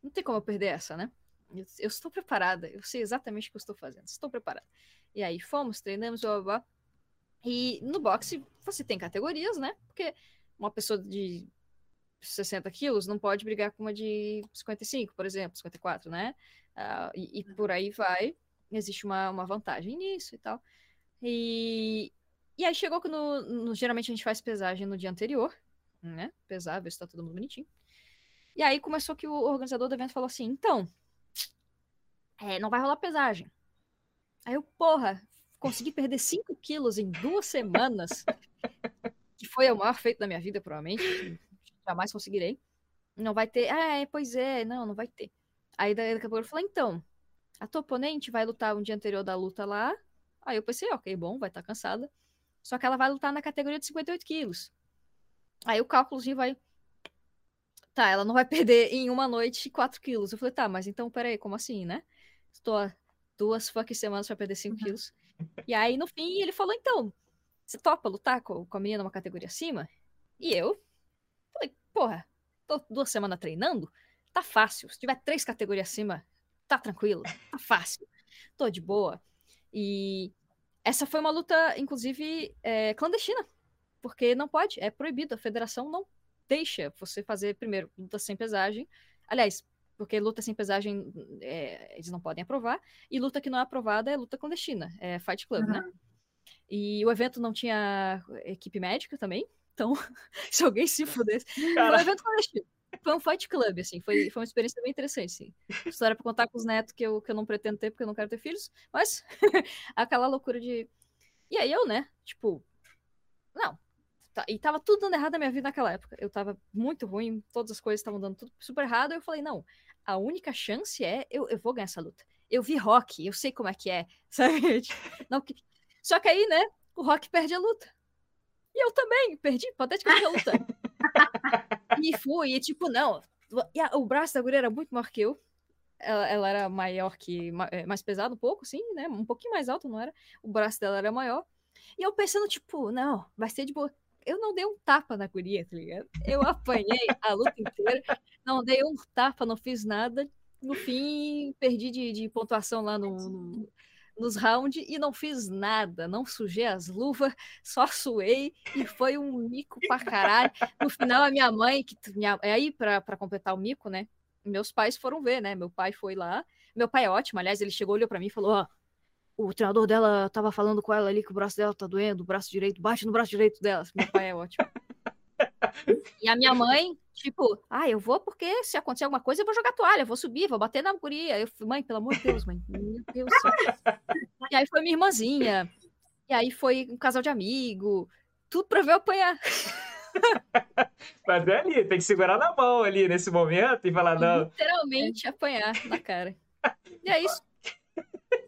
não tem como eu perder essa, né? Eu, eu, estou preparada, eu sei exatamente o que eu estou fazendo, estou preparada. E aí fomos, treinamos, blá, blá, blá. E no boxe você tem categorias, né? Porque uma pessoa de 60 quilos não pode brigar com uma de 55, por exemplo, 54, né? Uh, e, e, por aí vai. Existe uma, uma vantagem nisso e tal. E, e aí chegou que no, no, geralmente a gente faz pesagem no dia anterior, né? Pesar, ver se tá todo mundo bonitinho. E aí começou que o organizador do evento falou assim: então, é, não vai rolar pesagem. Aí eu, porra, consegui perder 5 quilos em duas semanas que foi o maior feito da minha vida, provavelmente. Jamais conseguirei. Não vai ter. Ah, é, pois é, não, não vai ter. Aí daqui a pouco eu falei, então, a tua oponente vai lutar um dia anterior da luta lá. Aí eu pensei, ok, bom, vai estar tá cansada. Só que ela vai lutar na categoria de 58 quilos. Aí o cálculozinho vai. Tá, ela não vai perder em uma noite 4 quilos. Eu falei, tá, mas então, peraí, como assim, né? Estou há duas fucking semanas pra perder 5 uhum. quilos. E aí, no fim, ele falou, então, você topa lutar com, com a menina numa categoria acima? E eu falei, porra, tô duas semanas treinando, tá fácil. Se tiver três categorias acima, tá tranquilo, tá fácil. Tô de boa. E essa foi uma luta, inclusive, é, clandestina. Porque não pode, é proibido. A federação não deixa você fazer, primeiro, luta sem pesagem. Aliás, porque luta sem pesagem é, eles não podem aprovar. E luta que não é aprovada é luta clandestina, é Fight Club, uhum. né? E o evento não tinha equipe médica também. Então, se alguém se fudesse. Foi um evento coletivo. Foi um fight club, assim. Foi, foi uma experiência bem interessante, sim. História pra contar com os netos que eu, que eu não pretendo ter, porque eu não quero ter filhos. Mas, aquela loucura de. E aí eu, né? Tipo. Não. E tava tudo dando errado na minha vida naquela época. Eu tava muito ruim, todas as coisas estavam dando tudo super errado. Eu falei, não. A única chance é eu, eu vou ganhar essa luta. Eu vi rock, eu sei como é que é, sabe? Não, que, só que aí, né, o Rock perde a luta. E eu também perdi, pateticamente a luta. e fui, e tipo, não. E a, o braço da guria era muito maior que eu. Ela, ela, era maior que. É, mais pesado um pouco, sim, né? Um pouquinho mais alto, não era? O braço dela era maior. E eu pensando, tipo, não, vai ser de boa. Eu não dei um tapa na guria, tá ligado? Eu apanhei a luta inteira, não dei um tapa, não fiz nada. No fim, perdi de, de pontuação lá no, no nos rounds e não fiz nada, não sujei as luvas, só suei e foi um mico pra caralho. No final, a minha mãe, que minha, é aí pra, pra completar o mico, né? Meus pais foram ver, né? Meu pai foi lá. Meu pai é ótimo, aliás, ele chegou, olhou pra mim e falou: Ó, oh, o treinador dela tava falando com ela ali que o braço dela tá doendo, o braço direito, bate no braço direito dela. Meu pai é ótimo. E a minha mãe, tipo, ah, eu vou porque se acontecer alguma coisa, eu vou jogar toalha, eu vou subir, vou bater na guria. Eu falei, mãe, pelo amor de Deus, mãe. Meu Deus do céu. E aí foi minha irmãzinha. E aí foi um casal de amigo. Tudo pra ver eu apanhar. Mas é ali, tem que segurar na mão ali nesse momento e falar, não. Literalmente apanhar na cara. E é isso.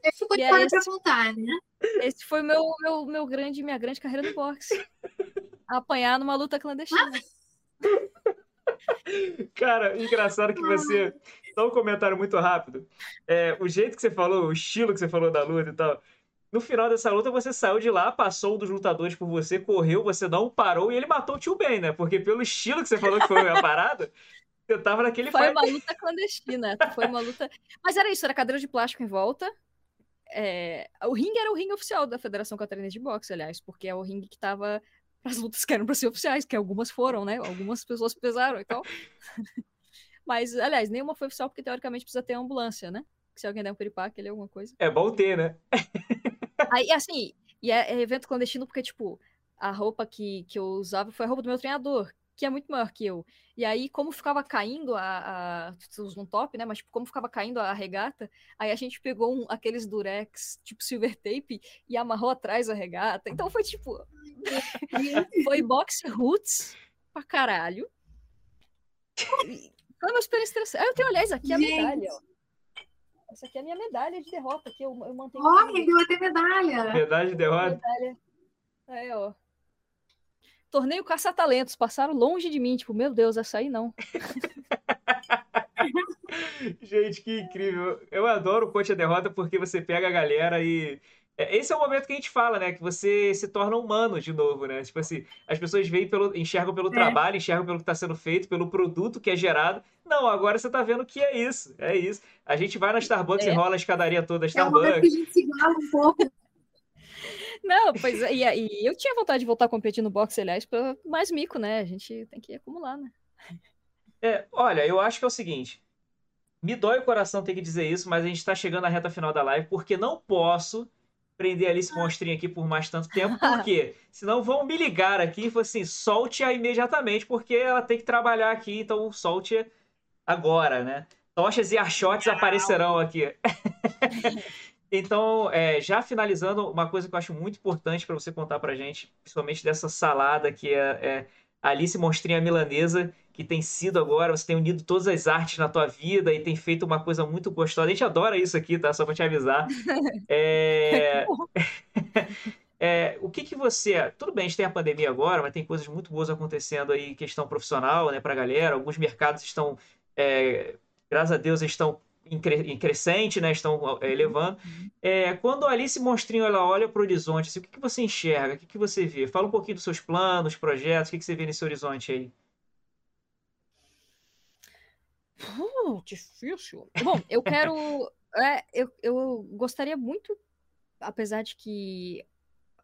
Esse ficou de fora pra contar, né? Esse foi meu, meu, meu grande, minha grande carreira no boxe. Apanhar numa luta clandestina. Cara, engraçado que você. Só um comentário muito rápido. É, o jeito que você falou, o estilo que você falou da luta e tal. No final dessa luta, você saiu de lá, passou um dos lutadores por você, correu, você não parou e ele matou o tio Ben, né? Porque pelo estilo que você falou que foi a parada, você tava naquele Foi fight. uma luta clandestina. Foi uma luta. Mas era isso, era cadeira de plástico em volta. É... O ringue era o ringue oficial da Federação Catarinense de Boxe, aliás, porque é o ringue que tava as lutas que eram para ser oficiais, que algumas foram, né? Algumas pessoas pesaram e tal. Mas, aliás, nenhuma foi oficial, porque teoricamente precisa ter ambulância, né? Se alguém der um piripaque ali, alguma coisa. É bom ter, né? Aí, assim, e é, é, evento clandestino porque, tipo, a roupa que, que eu usava foi a roupa do meu treinador, que é muito maior que eu. E aí, como ficava caindo a. a um top, né? Mas, tipo, como ficava caindo a regata, aí a gente pegou um, aqueles durex, tipo silver tape, e amarrou atrás a regata. Então foi tipo. foi boxe roots pra caralho. Foi uma experiência interessante. Eu tenho, aliás, aqui a medalha, ó. Essa aqui é a minha medalha de derrota, que eu, eu mantenho. Ó, oh, deu até medalha. Medalha de derrota? Medalha. É, ó. Torneio caça-talentos, passaram longe de mim, tipo, meu Deus, essa aí não. Gente, que incrível. Eu adoro o Coach a Derrota porque você pega a galera e. É, esse é o momento que a gente fala, né? Que você se torna humano de novo, né? Tipo assim, as pessoas veem pelo, enxergam pelo é. trabalho, enxergam pelo que está sendo feito, pelo produto que é gerado. Não, agora você está vendo que é isso, é isso. A gente vai na Starbucks é. e rola a escadaria toda a Starbucks. É que a gente se iguala um pouco. Não, pois é, e, e eu tinha vontade de voltar a competir no boxe, aliás, para mais mico, né? A gente tem que acumular, né? É, olha, eu acho que é o seguinte. Me dói o coração ter que dizer isso, mas a gente está chegando na reta final da live, porque não posso prender Alice Monstrinho aqui por mais tanto tempo, porque senão vão me ligar aqui e falar assim, solte-a imediatamente, porque ela tem que trabalhar aqui, então solte agora, né? Tochas e archotes aparecerão aqui. Então, é, já finalizando, uma coisa que eu acho muito importante para você contar para gente, principalmente dessa salada que é, é Alice Monstrinha Milanesa, que tem sido agora, você tem unido todas as artes na tua vida e tem feito uma coisa muito gostosa. A gente adora isso aqui, tá? Só para te avisar. É... é, o que que você... Tudo bem, a gente tem a pandemia agora, mas tem coisas muito boas acontecendo aí, questão profissional, né, pra galera. Alguns mercados estão... É, graças a Deus, estão em crescente, né? Estão é, elevando. É, quando a Alice Monstrinho ela olha para o horizonte, assim, o que, que você enxerga? O que, que você vê? Fala um pouquinho dos seus planos, projetos, o que, que você vê nesse horizonte aí? Uh, difícil. Bom, eu quero. É, eu, eu gostaria muito, apesar de que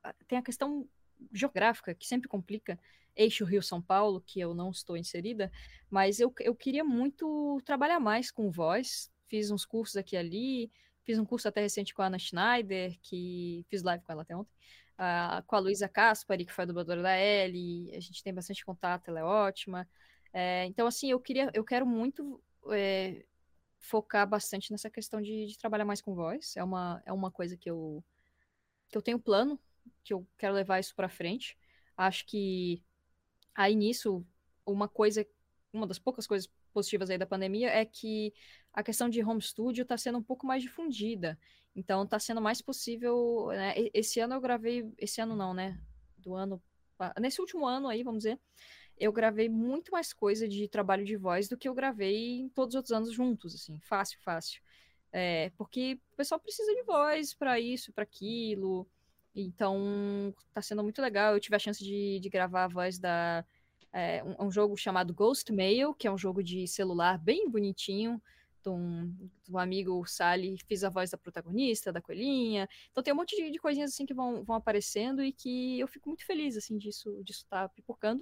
ah, tem a questão geográfica que sempre complica, eixo Rio-São Paulo, que eu não estou inserida, mas eu, eu queria muito trabalhar mais com voz, fiz uns cursos aqui e ali, fiz um curso até recente com a Ana Schneider, que fiz live com ela até ontem, uh, com a Luísa Caspari, que foi a dubladora da Ellie, a gente tem bastante contato, ela é ótima. É, então, assim, eu queria, eu quero muito é, focar bastante nessa questão de, de, trabalhar mais com voz. É uma, é uma coisa que eu, que eu tenho plano, que eu quero levar isso para frente. Acho que aí nisso, uma coisa, uma das poucas coisas positivas aí da pandemia é que a questão de home studio está sendo um pouco mais difundida. Então está sendo mais possível. Né? Esse ano eu gravei. Esse ano não, né? Do ano. Nesse último ano aí, vamos dizer, eu gravei muito mais coisa de trabalho de voz do que eu gravei em todos os outros anos juntos, assim, fácil, fácil. É, porque o pessoal precisa de voz para isso, para aquilo. Então, tá sendo muito legal. Eu tive a chance de, de gravar a voz da. É, um, um, jogo chamado Ghost Mail, que é um jogo de celular bem bonitinho. De um, um amigo, Sally, fiz a voz da protagonista, da coelhinha. Então tem um monte de, de, coisinhas assim que vão, vão aparecendo e que eu fico muito feliz assim disso disso estar tá pipocando.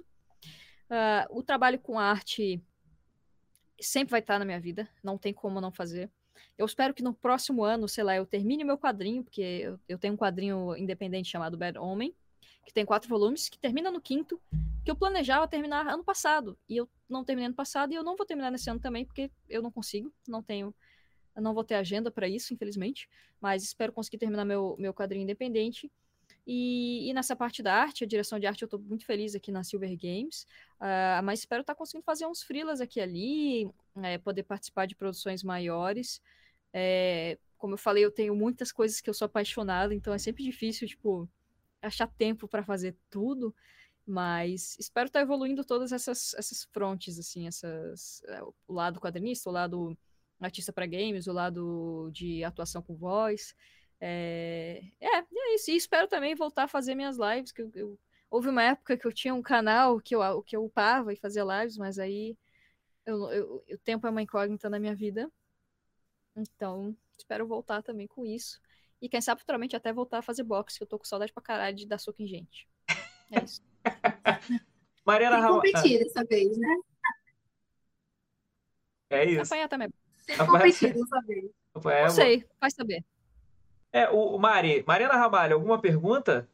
Uh, o trabalho com arte sempre vai estar na minha vida, não tem como não fazer. Eu espero que no próximo ano, sei lá, eu termine meu quadrinho, porque eu, eu tenho um quadrinho independente chamado Bad Homem, que tem quatro volumes, que termina no quinto, que eu planejava terminar ano passado. E eu não terminei ano passado e eu não vou terminar nesse ano também, porque eu não consigo, não tenho. Não vou ter agenda para isso, infelizmente. Mas espero conseguir terminar meu, meu quadrinho independente. E, e, nessa parte da arte, a direção de arte, eu estou muito feliz aqui na Silver Games, uh, mas espero estar tá conseguindo fazer uns freelas aqui ali, é, poder participar de produções maiores. É, como eu falei, eu tenho muitas coisas que eu sou apaixonada, então é sempre difícil, tipo, achar tempo para fazer tudo, mas espero estar tá evoluindo todas essas, essas frontes, assim, essas, é, o lado quadrinista, o lado artista para games, o lado de atuação com voz, é, é, é isso. E espero também voltar a fazer minhas lives. Que eu, eu, houve uma época que eu tinha um canal que eu, que eu upava e fazia lives, mas aí eu, eu, o tempo é uma incógnita na minha vida. Então, espero voltar também com isso. E quem sabe futuramente até voltar a fazer boxe, que eu tô com saudade pra caralho de dar soco em gente. É isso. Mariana Tem competir dessa vez, né? É isso. Apanhar também. Tem competir dessa vez. Não sei, vai saber. É, o Mari, Mariana Ramalho, alguma pergunta?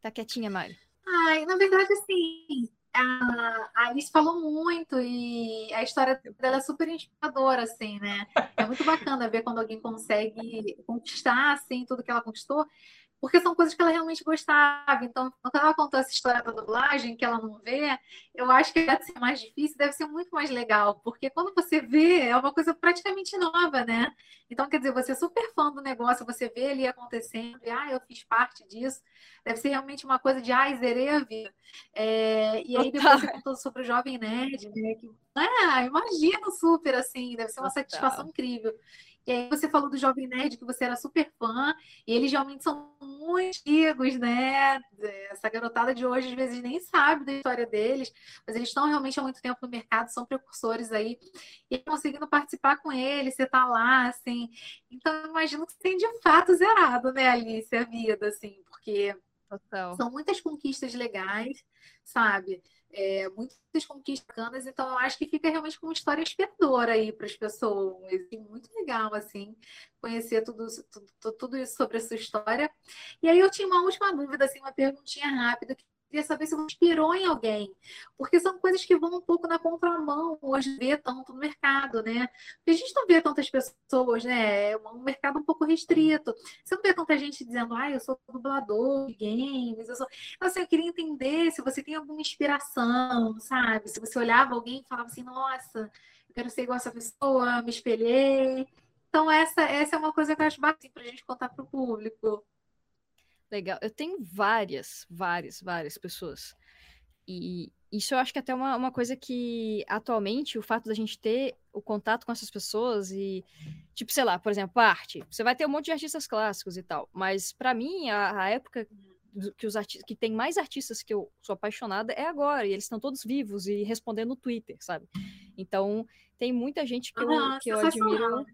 Tá quietinha, Mari. Ai, na verdade, assim, a Alice falou muito e a história dela é super inspiradora, assim, né? É muito bacana ver quando alguém consegue conquistar, assim, tudo que ela conquistou porque são coisas que ela realmente gostava. Então, quando ela contou essa história da dublagem, que ela não vê, eu acho que deve ser mais difícil, deve ser muito mais legal, porque quando você vê, é uma coisa praticamente nova, né? Então, quer dizer, você é super fã do negócio, você vê ali acontecendo, e ah, eu fiz parte disso. Deve ser realmente uma coisa de, ah, zerei a vida. É, e aí depois você contou sobre o Jovem Nerd, né? Que, ah, imagino super, assim, deve ser uma Total. satisfação incrível. E aí você falou do Jovem Nerd, que você era super fã, e eles realmente são muito antigos, né? Essa garotada de hoje às vezes nem sabe da história deles, mas eles estão realmente há muito tempo no mercado, são precursores aí, e conseguindo participar com eles, você tá lá, assim. Então, eu imagino que você tem de fato zerado, né, Alice, a vida, assim, porque Total. são muitas conquistas legais, sabe? é, muitas conquistas bacanas, então eu acho que fica realmente como uma história inspiradora aí para as pessoas. E muito legal, assim, conhecer tudo, tudo, tudo isso sobre a sua história. E aí eu tinha uma última dúvida, assim, uma perguntinha rápida, que queria saber se inspirou em alguém, porque são coisas que vão um pouco na contramão hoje, ver tanto no mercado, né? Porque a gente não vê tantas pessoas, né? É um mercado um pouco restrito. Você não vê tanta gente dizendo, ah, eu sou dublador de games, eu sou. Então, assim, eu queria entender se você tem alguma inspiração, sabe? Se você olhava alguém e falava assim, nossa, eu quero ser igual essa pessoa, me espelhei. Então, essa, essa é uma coisa que eu acho bacana para a gente contar para o público. Legal. Eu tenho várias, várias, várias pessoas. E isso eu acho que é até uma, uma coisa que, atualmente, o fato da gente ter o contato com essas pessoas e, tipo, sei lá, por exemplo, arte. Você vai ter um monte de artistas clássicos e tal. Mas, para mim, a, a época que os artistas que tem mais artistas que eu sou apaixonada é agora e eles estão todos vivos e respondendo no Twitter, sabe? Então tem muita gente que eu, que eu admiro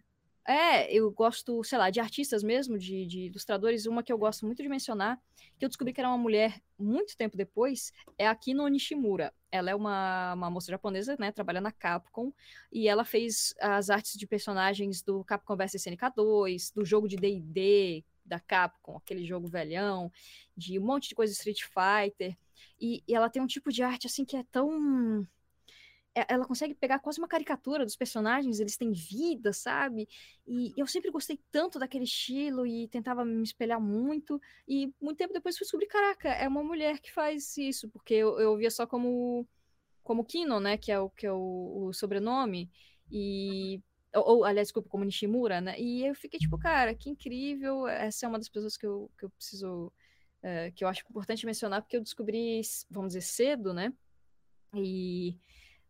é, eu gosto, sei lá, de artistas mesmo, de, de, ilustradores. Uma que eu gosto muito de mencionar, que eu descobri que era uma mulher muito tempo depois, é a Kino Nishimura. Ela é uma, uma moça japonesa, né, trabalha na Capcom, e ela fez as artes de personagens do Capcom vs SNK 2, do jogo de D&D da Capcom, aquele jogo velhão, de um monte de coisa Street Fighter. E, e ela tem um tipo de arte, assim, que é tão ela consegue pegar quase uma caricatura dos personagens, eles têm vida, sabe? E eu sempre gostei tanto daquele estilo e tentava me espelhar muito. E muito tempo depois fui descobrir, caraca, é uma mulher que faz isso, porque eu, eu via só como como Kino, né, que é o que é o, o sobrenome e ou, ou, aliás, desculpa, como Nishimura, né? E eu fiquei tipo, cara, que incrível. Essa é uma das pessoas que eu, que eu preciso é, que eu acho importante mencionar porque eu descobri, vamos dizer, cedo, né? E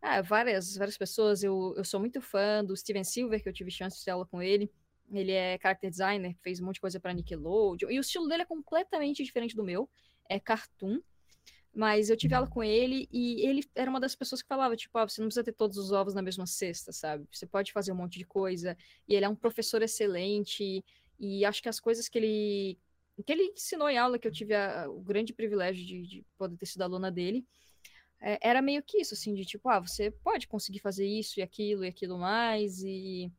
ah, várias, várias pessoas. Eu, eu sou muito fã do Steven Silver, que eu tive chance de aula com ele. Ele é character designer, fez um monte de coisa para Nickelodeon. E o estilo dele é completamente diferente do meu. É cartoon. Mas eu tive aula com ele e ele era uma das pessoas que falava, tipo, ah, você não precisa ter todos os ovos na mesma cesta, sabe? Você pode fazer um monte de coisa. E ele é um professor excelente. E acho que as coisas que ele que ele ensinou em aula, que eu tive a, o grande privilégio de, de poder ter sido aluna dele, é, era meio que isso, assim, de tipo, ah, você pode conseguir fazer isso e aquilo e aquilo mais, e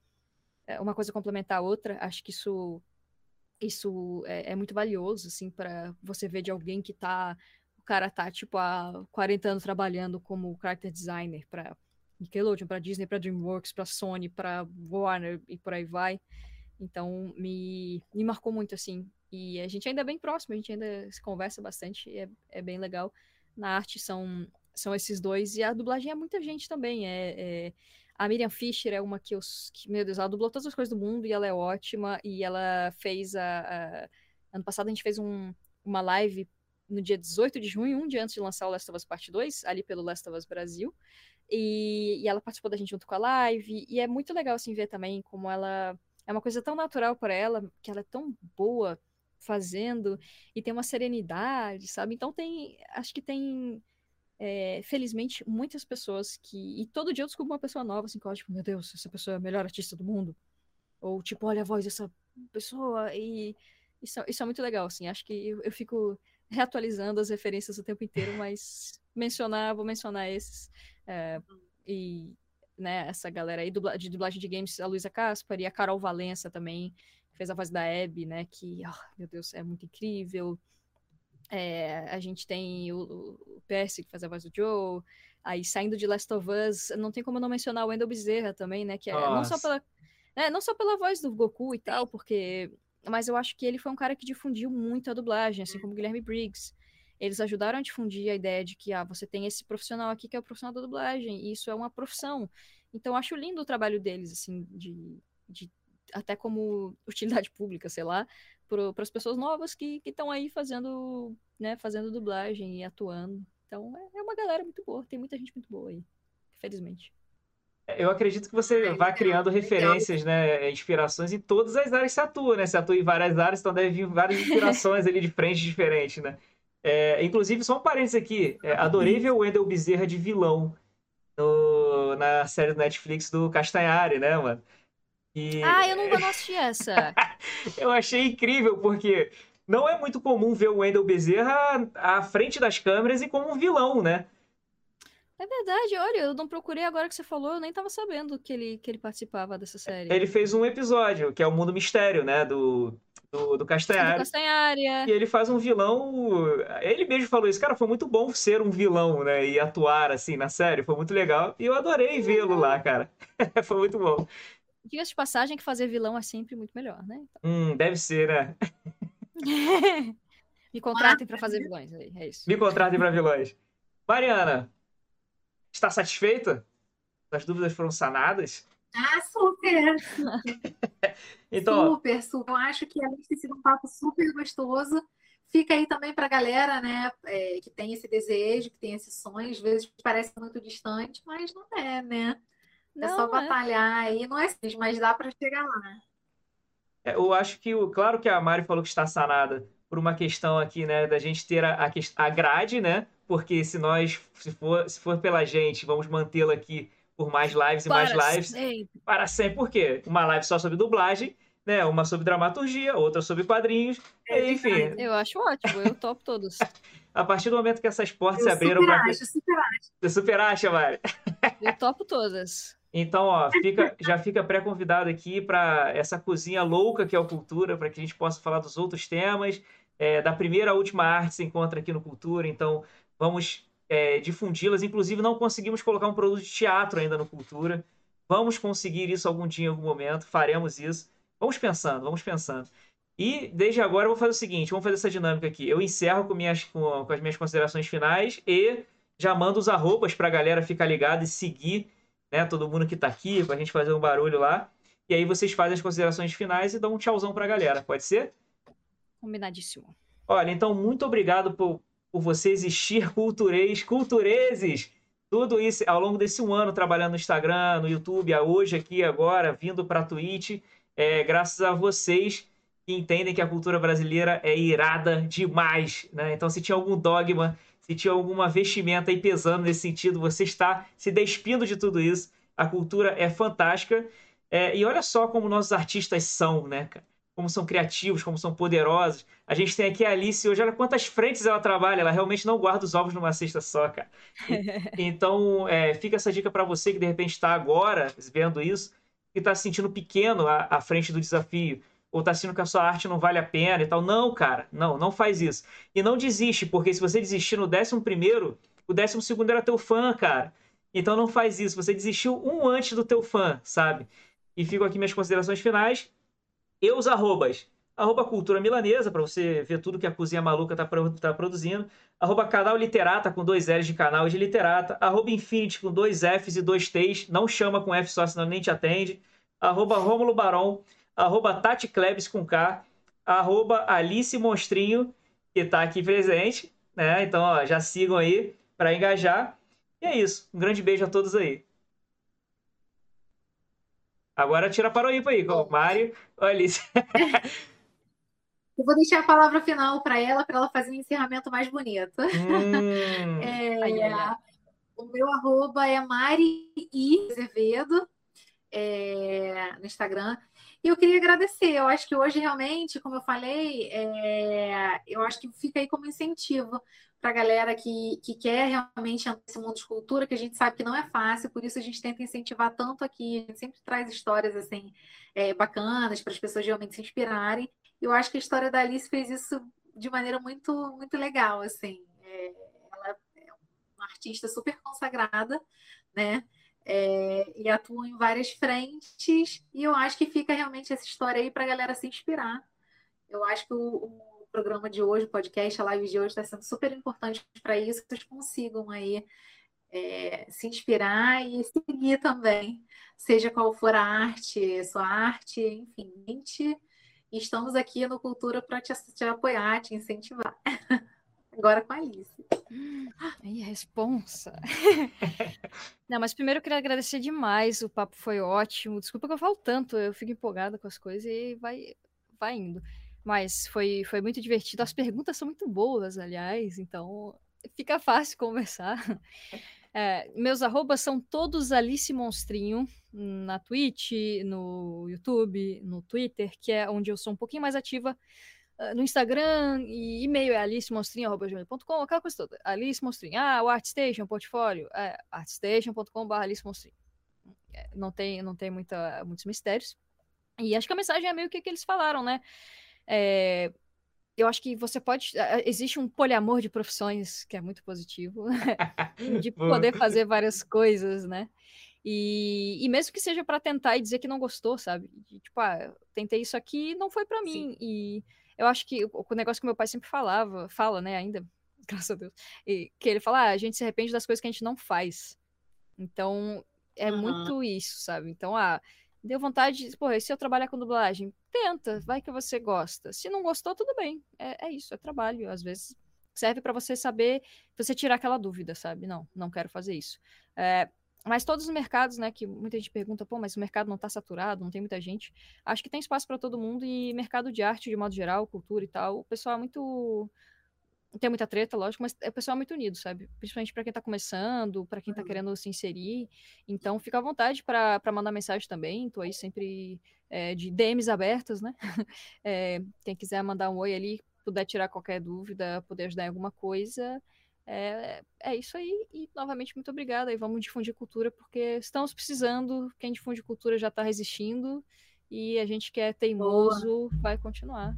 é, uma coisa complementar a outra. Acho que isso, isso é, é muito valioso, assim, para você ver de alguém que tá. O cara tá, tipo, há 40 anos trabalhando como character designer para Nickelodeon, para Disney, para DreamWorks, para Sony, para Warner e por aí vai. Então, me, me marcou muito, assim, E a gente ainda é bem próximo, a gente ainda se conversa bastante, é, é bem legal. Na arte são, são esses dois, e a dublagem é muita gente também. É, é... A Miriam Fischer é uma que eu. Que, meu Deus, ela dublou todas as coisas do mundo e ela é ótima. E ela fez a. a... Ano passado a gente fez um, uma live no dia 18 de junho, um dia antes de lançar o Last of Us Part 2, ali pelo Last of Us Brasil. E, e ela participou da gente junto com a live. E é muito legal, assim, ver também como ela. É uma coisa tão natural para ela, que ela é tão boa fazendo, e tem uma serenidade, sabe? Então tem. Acho que tem. É, felizmente, muitas pessoas que. E todo dia eu descubro uma pessoa nova, assim, que eu tipo, meu Deus, essa pessoa é a melhor artista do mundo. Ou, tipo, olha a voz dessa pessoa. E isso, isso é muito legal, assim. Acho que eu, eu fico reatualizando as referências o tempo inteiro, mas mencionar, vou mencionar esses. É, e né, essa galera aí de dublagem de games, a Luísa Caspar e a Carol Valença também, que fez a voz da Abby, né, que, oh, meu Deus, é muito incrível. É, a gente tem o, o Percy, que faz a voz do Joe, aí saindo de Last of Us, não tem como não mencionar o Wendell Bezerra também, né, que é não só pela... É, não só pela voz do Goku e tal, porque mas eu acho que ele foi um cara que difundiu muito a dublagem, assim como Guilherme Briggs. Eles ajudaram a difundir a ideia de que ah, você tem esse profissional aqui que é o profissional da dublagem, e isso é uma profissão. Então eu acho lindo o trabalho deles, assim, de, de até como utilidade pública, sei lá, para as pessoas novas que estão aí fazendo, né, fazendo dublagem e atuando. Então é, é uma galera muito boa, tem muita gente muito boa aí, felizmente. Eu acredito que você vai criando referências, né, inspirações em todas as áreas que você atua, né? Você atua em várias áreas, então deve vir várias inspirações ali de frente diferentes, né? É, inclusive, só um parênteses aqui, é, adorei ver o Wendell Bezerra de vilão no, na série do Netflix do Castanhari, né, mano? E... Ah, eu não assisti essa. eu achei incrível, porque não é muito comum ver o Wendell Bezerra à frente das câmeras e como um vilão, né? É verdade, olha, eu não procurei agora que você falou, eu nem tava sabendo que ele, que ele participava dessa série. Ele fez um episódio, que é o Mundo Mistério, né, do, do, do Castanhari. Do Castanhari, é. E ele faz um vilão, ele mesmo falou isso, cara, foi muito bom ser um vilão, né, e atuar, assim, na série, foi muito legal, e eu adorei vê-lo lá, cara, foi muito bom. Diga-se de passagem que fazer vilão é sempre muito melhor, né? Então... Hum, deve ser, né? Me contratem para fazer vilões, é isso. Me contratem para vilões. Mariana, Está satisfeita? As dúvidas foram sanadas? Ah, super! então, super, super. Eu acho que além de ter sido um papo super gostoso, fica aí também para a galera, né, é, que tem esse desejo, que tem esse sonho, às vezes parece muito distante, mas não é, né? É não, só é. batalhar aí, não é simples, mas dá para chegar lá. É, eu acho que, claro que a Mari falou que está sanada por uma questão aqui, né, da gente ter a, a, grade, né, porque se nós, se for, se for pela gente, vamos mantê-la aqui por mais lives e para mais lives. Sempre. Para sempre. Por quê? Uma live só sobre dublagem, né? Uma sobre dramaturgia, outra sobre quadrinhos, é, enfim. Eu acho ótimo, eu topo todos. A partir do momento que essas portas eu se abriram para. Acho, super acho. Você super acha, Mari? Eu topo todas. Então, ó, fica, já fica pré-convidado aqui para essa cozinha louca que é o Cultura, para que a gente possa falar dos outros temas. É, da primeira à última arte se encontra aqui no Cultura, então vamos é, difundi-las. Inclusive, não conseguimos colocar um produto de teatro ainda no Cultura. Vamos conseguir isso algum dia, em algum momento. Faremos isso. Vamos pensando, vamos pensando. E desde agora eu vou fazer o seguinte: vamos fazer essa dinâmica aqui. Eu encerro com, minhas, com, com as minhas considerações finais e já mando os arrobas para a galera ficar ligada e seguir né, todo mundo que está aqui, para a gente fazer um barulho lá. E aí vocês fazem as considerações finais e dão um tchauzão para a galera. Pode ser? Combinadíssimo. Olha, então, muito obrigado por, por você existir, culturês, cultureses. Tudo isso ao longo desse um ano trabalhando no Instagram, no YouTube, hoje aqui, agora, vindo para a Twitch, é, graças a vocês que entendem que a cultura brasileira é irada demais. Né? Então, se tinha algum dogma, se tinha alguma vestimenta aí pesando nesse sentido, você está se despindo de tudo isso. A cultura é fantástica. É, e olha só como nossos artistas são, né, cara? como são criativos, como são poderosos. A gente tem aqui a Alice hoje, olha quantas frentes ela trabalha, ela realmente não guarda os ovos numa cesta só, cara. E, então, é, fica essa dica para você que de repente está agora vendo isso e está se sentindo pequeno à, à frente do desafio, ou está sentindo que a sua arte não vale a pena e tal. Não, cara, não, não faz isso. E não desiste, porque se você desistir no décimo primeiro, o décimo segundo era teu fã, cara. Então não faz isso. Você desistiu um antes do teu fã, sabe? E fico aqui minhas considerações finais. E os arrobas? arroba Cultura Milanesa, para você ver tudo que a Cozinha Maluca está tá produzindo, arroba Canal Literata, com dois L's de canal e de literata, arroba Infinity, com dois F's e dois T's, não chama com F só, senão nem te atende, arroba Rômulo Baron, arroba Tati Klebs com K, arroba Alice Monstrinho, que está aqui presente, né? Então, ó, já sigam aí para engajar. E é isso. Um grande beijo a todos aí. Agora tira para o ímpar aí, com Mário ou Alice. Eu vou deixar a palavra final para ela, para ela fazer um encerramento mais bonito. Hum. É, ai, ai, ai. O meu arroba é Mari I. Azevedo é, no Instagram. E eu queria agradecer. Eu acho que hoje, realmente, como eu falei, é, eu acho que fica aí como incentivo para a galera que, que quer realmente entrar nesse mundo de cultura, que a gente sabe que não é fácil, por isso a gente tenta incentivar tanto aqui. A gente sempre traz histórias assim é, bacanas para as pessoas realmente se inspirarem. Eu acho que a história da Alice fez isso de maneira muito, muito legal. Assim. É, ela é uma artista super consagrada, né? É, e atuam em várias frentes, e eu acho que fica realmente essa história aí para a galera se inspirar. Eu acho que o, o, programa de hoje, o podcast, a live de hoje está sendo super importante para isso, que vocês consigam aí é, se inspirar e seguir também, seja qual for a arte, sua arte, enfim. Estamos aqui no Cultura para te, te apoiar, te incentivar. Agora com a Alice. Aí, responsa. Não, mas primeiro eu queria agradecer demais. O papo foi ótimo. Desculpa que eu falo tanto, eu fico empolgada com as coisas e vai, vai indo. Mas foi, foi muito divertido. As perguntas são muito boas, aliás, então fica fácil conversar. É, meus arrobas são todos Alice Monstrinho, na Twitch, no YouTube, no Twitter, que é onde eu sou um pouquinho mais ativa. Ah, no Instagram e e-mail é alicemonstrinho.com, aquela coisa toda. Alice Monstrinho. Ah, o ArtStation, portfólio. É, artstation.com.br Alice Monstrinho. É, não tem, não tem muita, muitos mistérios. E acho que a mensagem é meio que que eles falaram, né? É, eu acho que você pode. Existe um poliamor de profissões que é muito positivo, de poder fazer várias coisas, né? E, e mesmo que seja para tentar e dizer que não gostou, sabe? De, tipo, ah, tentei isso aqui não foi para mim. E eu acho que o, o negócio que meu pai sempre falava, fala, né, ainda, graças a Deus, e, que ele fala, ah, a gente se arrepende das coisas que a gente não faz. Então, é uhum. muito isso, sabe? Então, ah, deu vontade, pô, e se eu trabalhar com dublagem? Tenta, vai que você gosta. Se não gostou, tudo bem. É, é isso, é trabalho. Às vezes serve para você saber, você tirar aquela dúvida, sabe? Não, não quero fazer isso. É, mas todos os mercados, né, que muita gente pergunta, pô, mas o mercado não está saturado, não tem muita gente. Acho que tem espaço para todo mundo e mercado de arte, de modo geral, cultura e tal, o pessoal é muito tem muita treta, lógico, mas o pessoal é muito unido, sabe? Principalmente para quem está começando, para quem está uhum. querendo se inserir. Então, fica à vontade para mandar mensagem também. Tô aí sempre é, de DMs abertas, né? É, quem quiser mandar um oi ali, puder tirar qualquer dúvida, poder ajudar em alguma coisa, é, é isso aí, e novamente muito obrigada. E vamos difundir cultura, porque estamos precisando. Quem difunde cultura já está resistindo, e a gente que é teimoso Boa. vai continuar.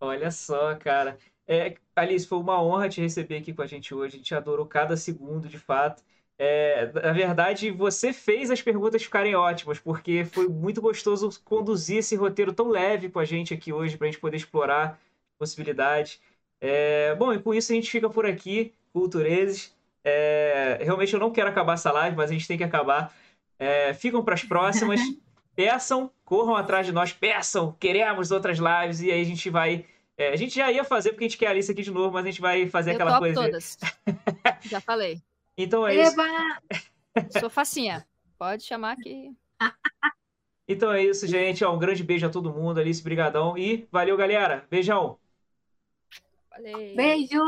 Olha só, cara. É, Alice, foi uma honra te receber aqui com a gente hoje. A gente adorou cada segundo, de fato. É, na verdade, você fez as perguntas ficarem ótimas, porque foi muito gostoso conduzir esse roteiro tão leve com a gente aqui hoje, para a gente poder explorar possibilidades. É, bom, e com isso a gente fica por aqui, Cultureses. É, realmente eu não quero acabar essa live, mas a gente tem que acabar. É, ficam para as próximas. peçam, corram atrás de nós, peçam, queremos outras lives, e aí a gente vai. É, a gente já ia fazer porque a gente quer a Alice aqui de novo, mas a gente vai fazer eu aquela coisa. todas. já falei. Então é Eba! isso. Sou facinha. Pode chamar que. Então é isso, gente. um grande beijo a todo mundo. Alice, brigadão. E valeu, galera. Beijão. Valeu. Beijo!